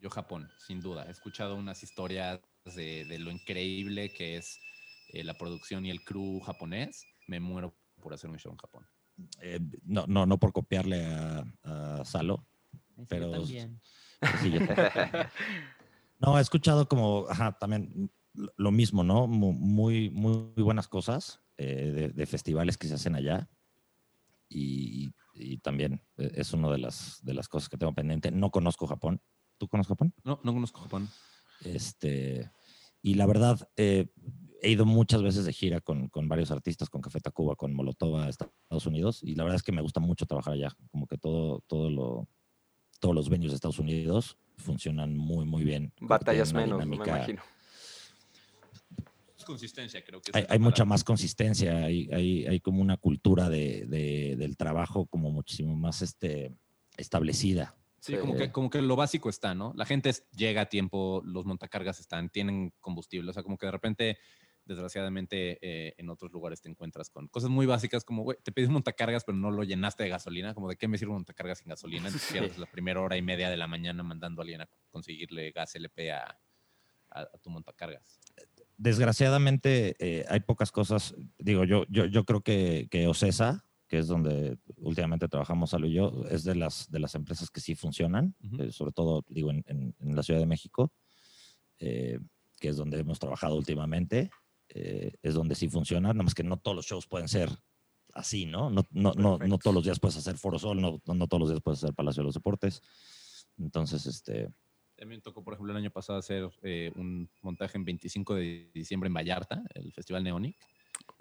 Yo Japón, sin duda. He escuchado unas historias de, de lo increíble que es eh, la producción y el crew japonés. Me muero por hacer un show en Japón. Eh, no, no, no por copiarle a, a Salo. Pero- también. Sí, yo- <laughs> no, he escuchado como, ajá, también lo- mismo, ¿no? Mu- Muy, muy, muy buenas cosas eh, de, de festivales que se hacen allá. Y, y también eh, es una de las, de las cosas que tengo pendiente. No conozco Japón. ¿Tú conoces Japón? No, no conozco Japón. Este, y la verdad, eh, he ido muchas veces de gira con, con varios artistas, con Café Tacuba, con Molotov a Estados Unidos, y la verdad es que me gusta mucho trabajar allá. Como que todo, todo lo, todos los venues de Estados Unidos funcionan muy, muy bien. Batallas menos, me imagino. Consistencia, creo que. Hay, hay mucha más consistencia, hay, hay, hay como una cultura de, de- del trabajo como muchísimo más este, establecida. Sí, como que, como que lo básico está, ¿no? La gente llega a tiempo, los montacargas están, tienen combustible. O sea, como que de repente, desgraciadamente, eh, en otros lugares te encuentras con cosas muy básicas como, güey, te pedís montacargas, pero no lo llenaste de gasolina. Como, ¿de qué me sirve un montacargas sin gasolina? <laughs> Entonces pierdes la primera hora y media de la mañana mandando a alguien a conseguirle gas LP a, a- a tu montacargas. desgraciadamente eh, hay pocas cosas. Digo, yo, yo, yo creo que, que Ocesa, que es donde últimamente trabajamos Salo y yo, es de las, de las empresas que sí funcionan, Ujú. eh, sobre todo, digo, en, en- en la Ciudad de México, eh, que es donde hemos trabajado últimamente. Eh, es donde sí funciona, nada más que no todos los shows pueden ser así, ¿no? No, no, no, no todos los días puedes hacer Foro Sol, no, no, no todos los días puedes hacer Palacio de los Deportes. Entonces, este, También tocó, por ejemplo, el año pasado hacer eh, un montaje en 25 de diciembre en Vallarta, el Festival Neonic.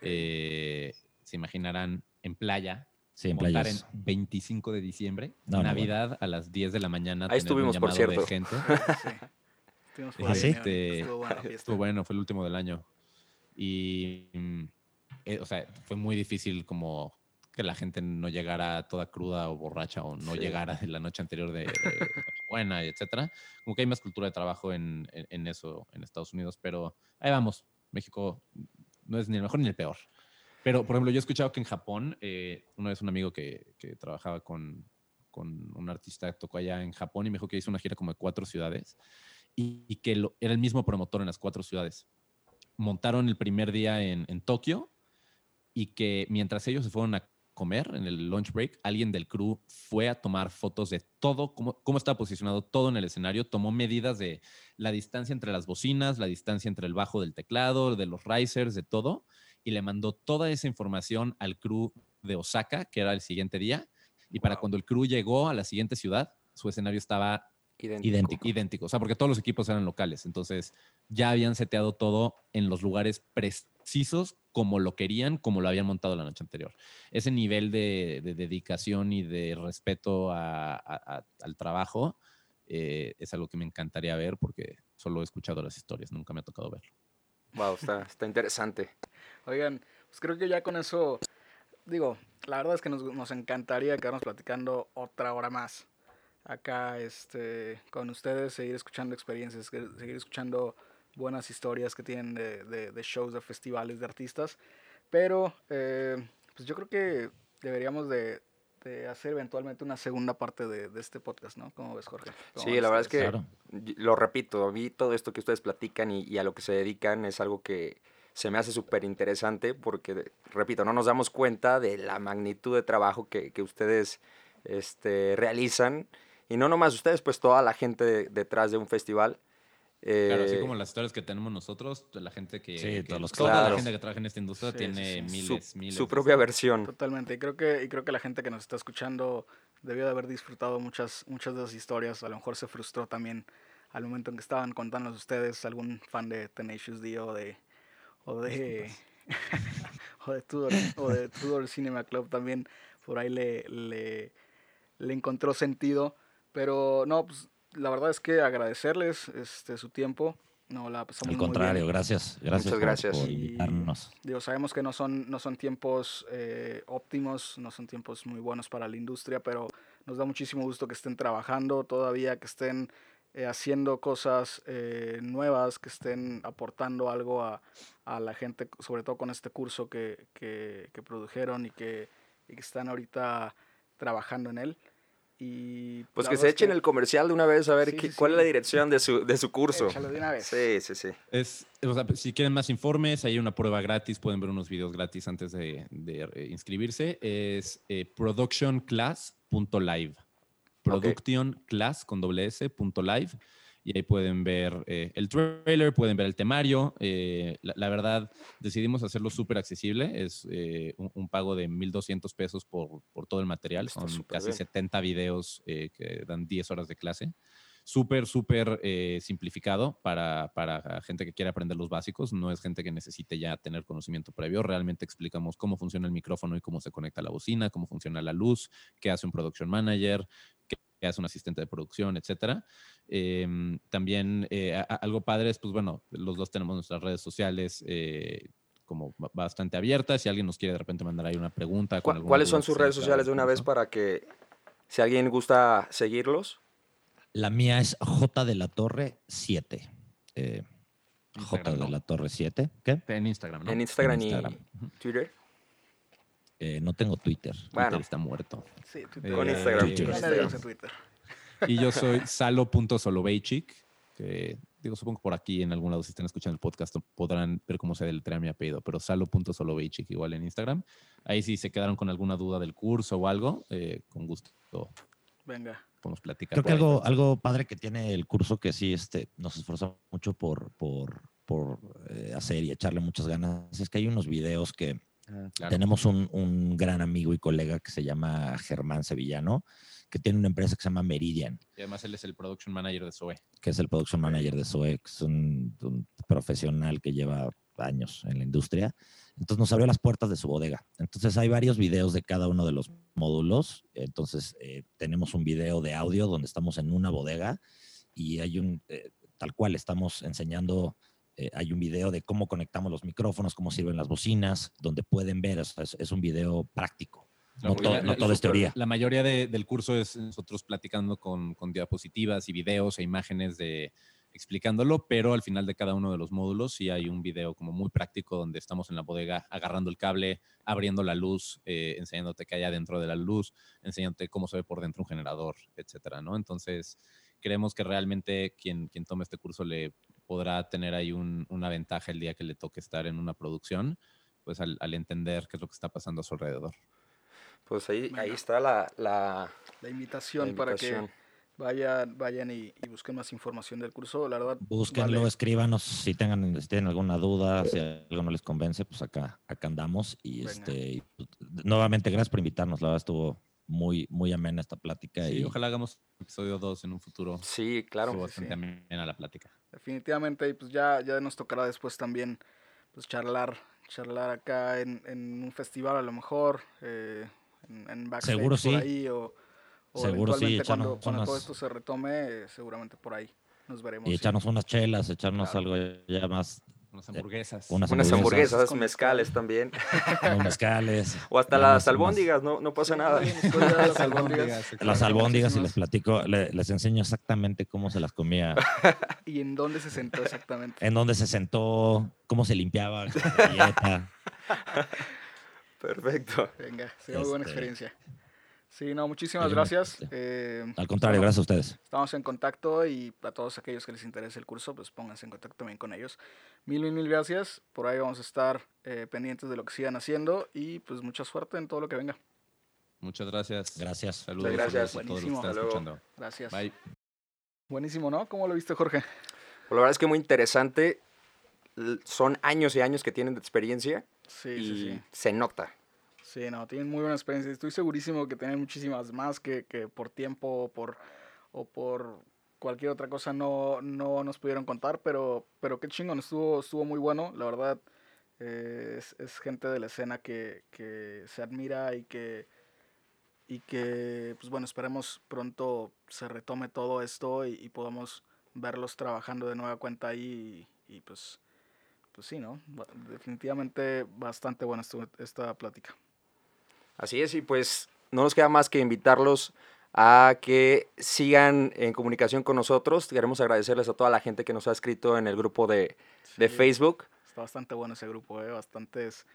Eh, se imaginarán en playa, sí, en montar playas. en 25 de diciembre, No, no, Navidad a las 10 de la mañana. Ahí estuvimos, por llamado de cierto. gente. <laughs> Sí. Estuvimos por ¿Ah, ahí, sí? Este, Estuvo fiesta. Estuvo bueno, fue el último del año. Y, mm, eh, o sea, fue muy difícil como que la gente no llegara toda cruda o borracha o no Sí. llegara de la noche anterior de, de buena, etcétera. Como que hay más cultura de trabajo en, en- en eso en Estados Unidos, pero ahí vamos. México no es ni el mejor ni el peor. Pero, por ejemplo, yo he escuchado que en Japón, eh, una vez un amigo que, que trabajaba con, con un artista tocó allá en Japón y me dijo que hizo una gira como de cuatro ciudades y, y que lo- era el mismo promotor en las cuatro ciudades. Montaron el primer día en, en Tokio y que mientras ellos se fueron a comer en el lunch break, alguien del crew fue a tomar fotos de todo, cómo, cómo estaba posicionado todo en el escenario, tomó medidas de la distancia entre las bocinas, la distancia entre el bajo del teclado, de los risers, de todo, y le mandó toda esa información al crew de Osaka, que era el siguiente día, y para cuando el crew llegó a la siguiente ciudad, su escenario estaba Idéntico. Idéntico. idéntico, o sea, porque todos los equipos eran locales, entonces ya habían seteado todo en los lugares precisos como lo querían, como lo habían montado la noche anterior. Ese nivel de, de dedicación y de respeto a- a- a- al trabajo eh, es algo que me encantaría ver porque solo he escuchado las historias, nunca me ha tocado verlo. Wow, está, está interesante. Oigan, pues creo que ya con eso, digo, la verdad es que nos, nos encantaría quedarnos platicando otra hora más acá este, con ustedes, seguir escuchando experiencias, seguir escuchando buenas historias que tienen de, de- de shows, de festivales, de artistas. Pero, eh, pues yo creo que deberíamos de, de hacer eventualmente una segunda parte de, de este podcast, ¿no? ¿Cómo ves, Jorge? ¿Cómo Sí, ves la verdad es que Claro. lo repito, a mí todo esto que ustedes platican y, y a lo que se dedican es algo que se me hace súper interesante porque, repito, no nos damos cuenta de la magnitud de trabajo que, que ustedes este, realizan. Y no nomás ustedes, pues toda la gente de- detrás de un festival. Claro, así Eh, como las historias que tenemos nosotros, la gente que, Sí, que- todos los toda Claro. la gente que trabaja en esta industria Sí, tiene sí, sí. miles, su, miles. su propia versión. Totalmente, y creo que, y creo que la gente que nos está escuchando debió de haber disfrutado muchas, muchas de esas historias. A lo mejor se frustró también al momento en que estaban contándonos ustedes, algún fan de Tenacious D o de, o de, <laughs> o de, Tudor, o de Tudor Cinema Club también por ahí le, le, le encontró sentido. Pero no, pues la verdad es que agradecerles este, su tiempo. No, la pasamos Al muy contrario, bien. gracias. Gracias, Muchas por- gracias. por, Y- invitarnos. Digo, sabemos que no son, no son tiempos eh, óptimos, no son tiempos muy buenos para la industria, pero nos da muchísimo gusto que estén trabajando todavía, que estén eh, haciendo cosas eh, nuevas, que estén aportando algo a, a la gente, sobre todo con este curso que, que, que produjeron y que, y que están ahorita trabajando en él. Y Pues que se echen el comercial de una vez a ver Sí, qué- sí, cuál sí. es la dirección de su, de su curso. Échalo de una vez. Sí, sí, sí. Es, o sea, si quieren más informes, hay una prueba gratis, pueden ver unos videos gratis antes de, de, eh, inscribirse. Es eh, productionclass.live. Productionclass con doble S, punto live. Y ahí pueden ver eh, el trailer, pueden ver el temario. Eh, la, la verdad, decidimos hacerlo súper accesible. Es eh, un, un pago de 1.200 pesos por, por todo el material. Está Son casi bien. 70 videos eh, que dan 10 horas de clase súper, súper eh, simplificado para, para gente que quiere aprender los básicos. No es gente que necesite ya tener conocimiento previo. Realmente explicamos cómo funciona el micrófono y cómo se conecta la bocina, cómo funciona la luz, qué hace un production manager, qué, qué hace un asistente de producción, etcétera. Eh, también eh, a- algo padre es, pues bueno, los dos tenemos nuestras redes sociales. eh, como ba- bastante abiertas, si alguien nos quiere de repente mandar ahí una pregunta. con ¿Cu- alguna ¿Cuáles son sus redes sociales de una vez para que si alguien gusta seguirlos? La mía es J de la Torre 7. Eh, J de ¿no? la Torre 7. ¿Qué? En Instagram, ¿no? En Instagram, En y Instagram. Twitter. Eh, no tengo Twitter. Twitter Bueno. está muerto. Sí, Twitter. Con Instagram. Twitter. Twitter. Y yo soy salo.soloveichik, que digo, supongo que por aquí en algún lado, si están escuchando el podcast, podrán ver cómo se deletrea mi apellido, pero salo.soloveichik igual en Instagram. Ahí si se quedaron con alguna duda del curso o algo, eh, con gusto Venga. podemos platicar. Creo que ahí. algo, algo padre que tiene el curso que sí este, nos esforzamos mucho por, por, por eh, hacer y echarle muchas ganas es que hay unos videos que Ah, claro. tenemos un, un gran amigo y colega que se llama Germán Sevillano, que tiene una empresa que se llama Meridian, Y además él es el production manager de Zoe. que es el production manager de Zoe, que es un, un profesional que lleva años en la industria. Entonces nos abrió las puertas de su bodega. Entonces hay varios videos de cada uno de los módulos. Entonces eh, tenemos un video de audio donde estamos en una bodega y hay un, eh, tal cual, estamos enseñando, eh, hay un video de cómo conectamos los micrófonos, cómo sirven las bocinas, donde pueden ver, o sea, es, es un video práctico. No, to- la- no la- todo es teoría. La mayoría de- del curso es nosotros platicando con, con diapositivas y videos e imágenes de explicándolo, pero al final de cada uno de los módulos sí hay un video como muy práctico donde estamos en la bodega agarrando el cable, abriendo la luz, eh, enseñándote qué hay adentro de la luz, enseñándote cómo se ve por dentro un generador, etcétera, ¿no? Entonces, creemos que realmente quien, quien tome este curso le podrá tener ahí un- una ventaja el día que le toque estar en una producción, pues al, al entender qué es lo que está pasando a su alrededor. Pues ahí, ahí Venga. está la, la, La invitación, la para invitación. que vayan, vayan y, y busquen más información del curso. La verdad, Búsquenlo, vale. escríbanos si tengan si tienen alguna duda, si algo no les convence, pues acá, acá andamos. Y Venga. este pues, nuevamente, gracias por invitarnos. La verdad estuvo muy, muy amena esta plática. Sí, y ojalá hagamos episodio 2 en un futuro. Sí, claro. Sí, bastante sí. amena la plática. definitivamente, y pues ya, ya nos tocará después también pues charlar, charlar acá en, en un festival a lo mejor, eh, en, en backstage Seguro por sí. ahí, o, o Seguro sí, eventualmente cuando, cuando todo esto se retome, eh, seguramente por ahí nos veremos. y sí. echarnos unas chelas, echarnos Claro. algo ya más, Unas hamburguesas. unas Unas hamburguesas. mezcales también. unos mezcales. <laughs> O hasta las albóndigas, no, no pasa nada. Las albóndigas. <laughs> Las albóndigas y les platico, le- les enseño exactamente cómo se las comía, <laughs> ¿Y en dónde se sentó exactamente? en dónde se sentó, cómo se limpiaba. Perfecto. Venga, sería muy buena Este, experiencia. Sí, no, muchísimas gracias. Eh, Al contrario, bueno, gracias a ustedes. Estamos en contacto y a todos aquellos que les interese el curso, pues pónganse en contacto también con ellos. Mil, mil, mil gracias. Por ahí vamos a estar eh, pendientes de lo que sigan haciendo y pues mucha suerte en todo lo que venga. Muchas gracias. Gracias. Saludos, Gracias. saludos a todos los que Buenísimo. están escuchando. Gracias. Bye. Buenísimo, ¿no? ¿Cómo lo viste, Jorge? Pues la verdad es que muy interesante. Son años y años que tienen de experiencia Sí, y sí, sí. se nota. Sí, no, tienen muy buena experiencia. Estoy segurísimo que tienen muchísimas más que, que por tiempo o por, o por cualquier otra cosa no, no nos pudieron contar, pero, pero qué chingón, estuvo, estuvo muy bueno, la verdad. eh, es, es gente de la escena que, que se admira y que, y que, pues bueno, esperemos pronto se retome todo esto y, podamos verlos trabajando de nueva cuenta ahí y, y, pues, pues sí, ¿no? Definitivamente bastante buena esta plática. Así es, y pues no nos queda más que invitarlos a que sigan en comunicación con nosotros. Queremos agradecerles a toda la gente que nos ha escrito en el grupo de, de Sí, Facebook. Está bastante bueno ese grupo, ¿eh? Bastantes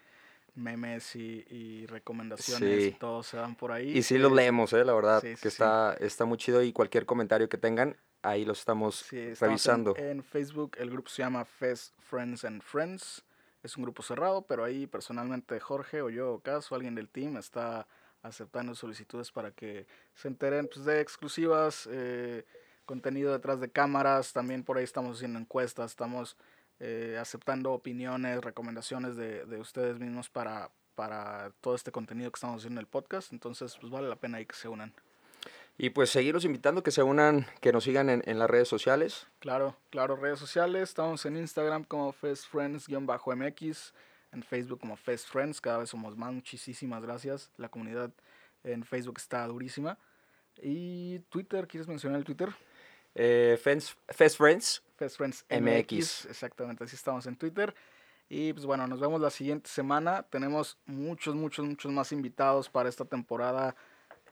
memes y, y recomendaciones Sí. y todo se dan por ahí. Y sí los Eh, leemos, eh, la verdad, sí, sí, que sí. está, está muy chido y cualquier comentario que tengan, ahí los estamos Sí, estamos revisando. En, en Facebook el grupo se llama Fest Friends and Friends. Es un grupo cerrado, pero ahí personalmente Jorge o yo o Cas o alguien del team está aceptando solicitudes para que se enteren pues, de exclusivas, eh, contenido detrás de cámaras. También por ahí estamos haciendo encuestas, estamos eh, aceptando opiniones, recomendaciones de, de ustedes mismos para, para todo este contenido que estamos haciendo en el podcast. Entonces, pues vale la pena ahí que se unan. Y pues seguirlos invitando, que se unan, que nos sigan en, en las redes sociales. Claro, claro, redes sociales. Estamos en Instagram como FestFriends-MX, en Facebook como FestFriends. Cada vez somos más. Muchísimas gracias. La comunidad en Facebook está durísima. Y Twitter, ¿quieres mencionar el Twitter? Eh, Fest, Fest Friends, FestFriends MX. MX. Exactamente, así estamos en Twitter. Y pues bueno, nos vemos la siguiente semana. Tenemos muchos, muchos, muchos más invitados para esta temporada.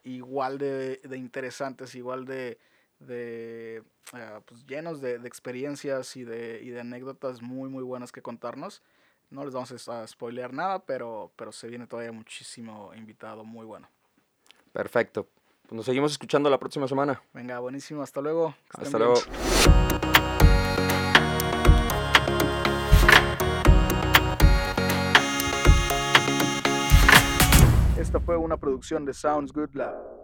Igual de, de interesantes, igual de, de ah, pues llenos de, de experiencias y de, y de anécdotas muy, muy buenas que contarnos. No les vamos a spoilear nada, pero, pero se viene todavía muchísimo invitado muy bueno. perfecto. Pues nos seguimos escuchando la próxima semana. Venga, buenísimo, hasta luego. Hasta bien. Esta fue una producción de Sounds Good Lab.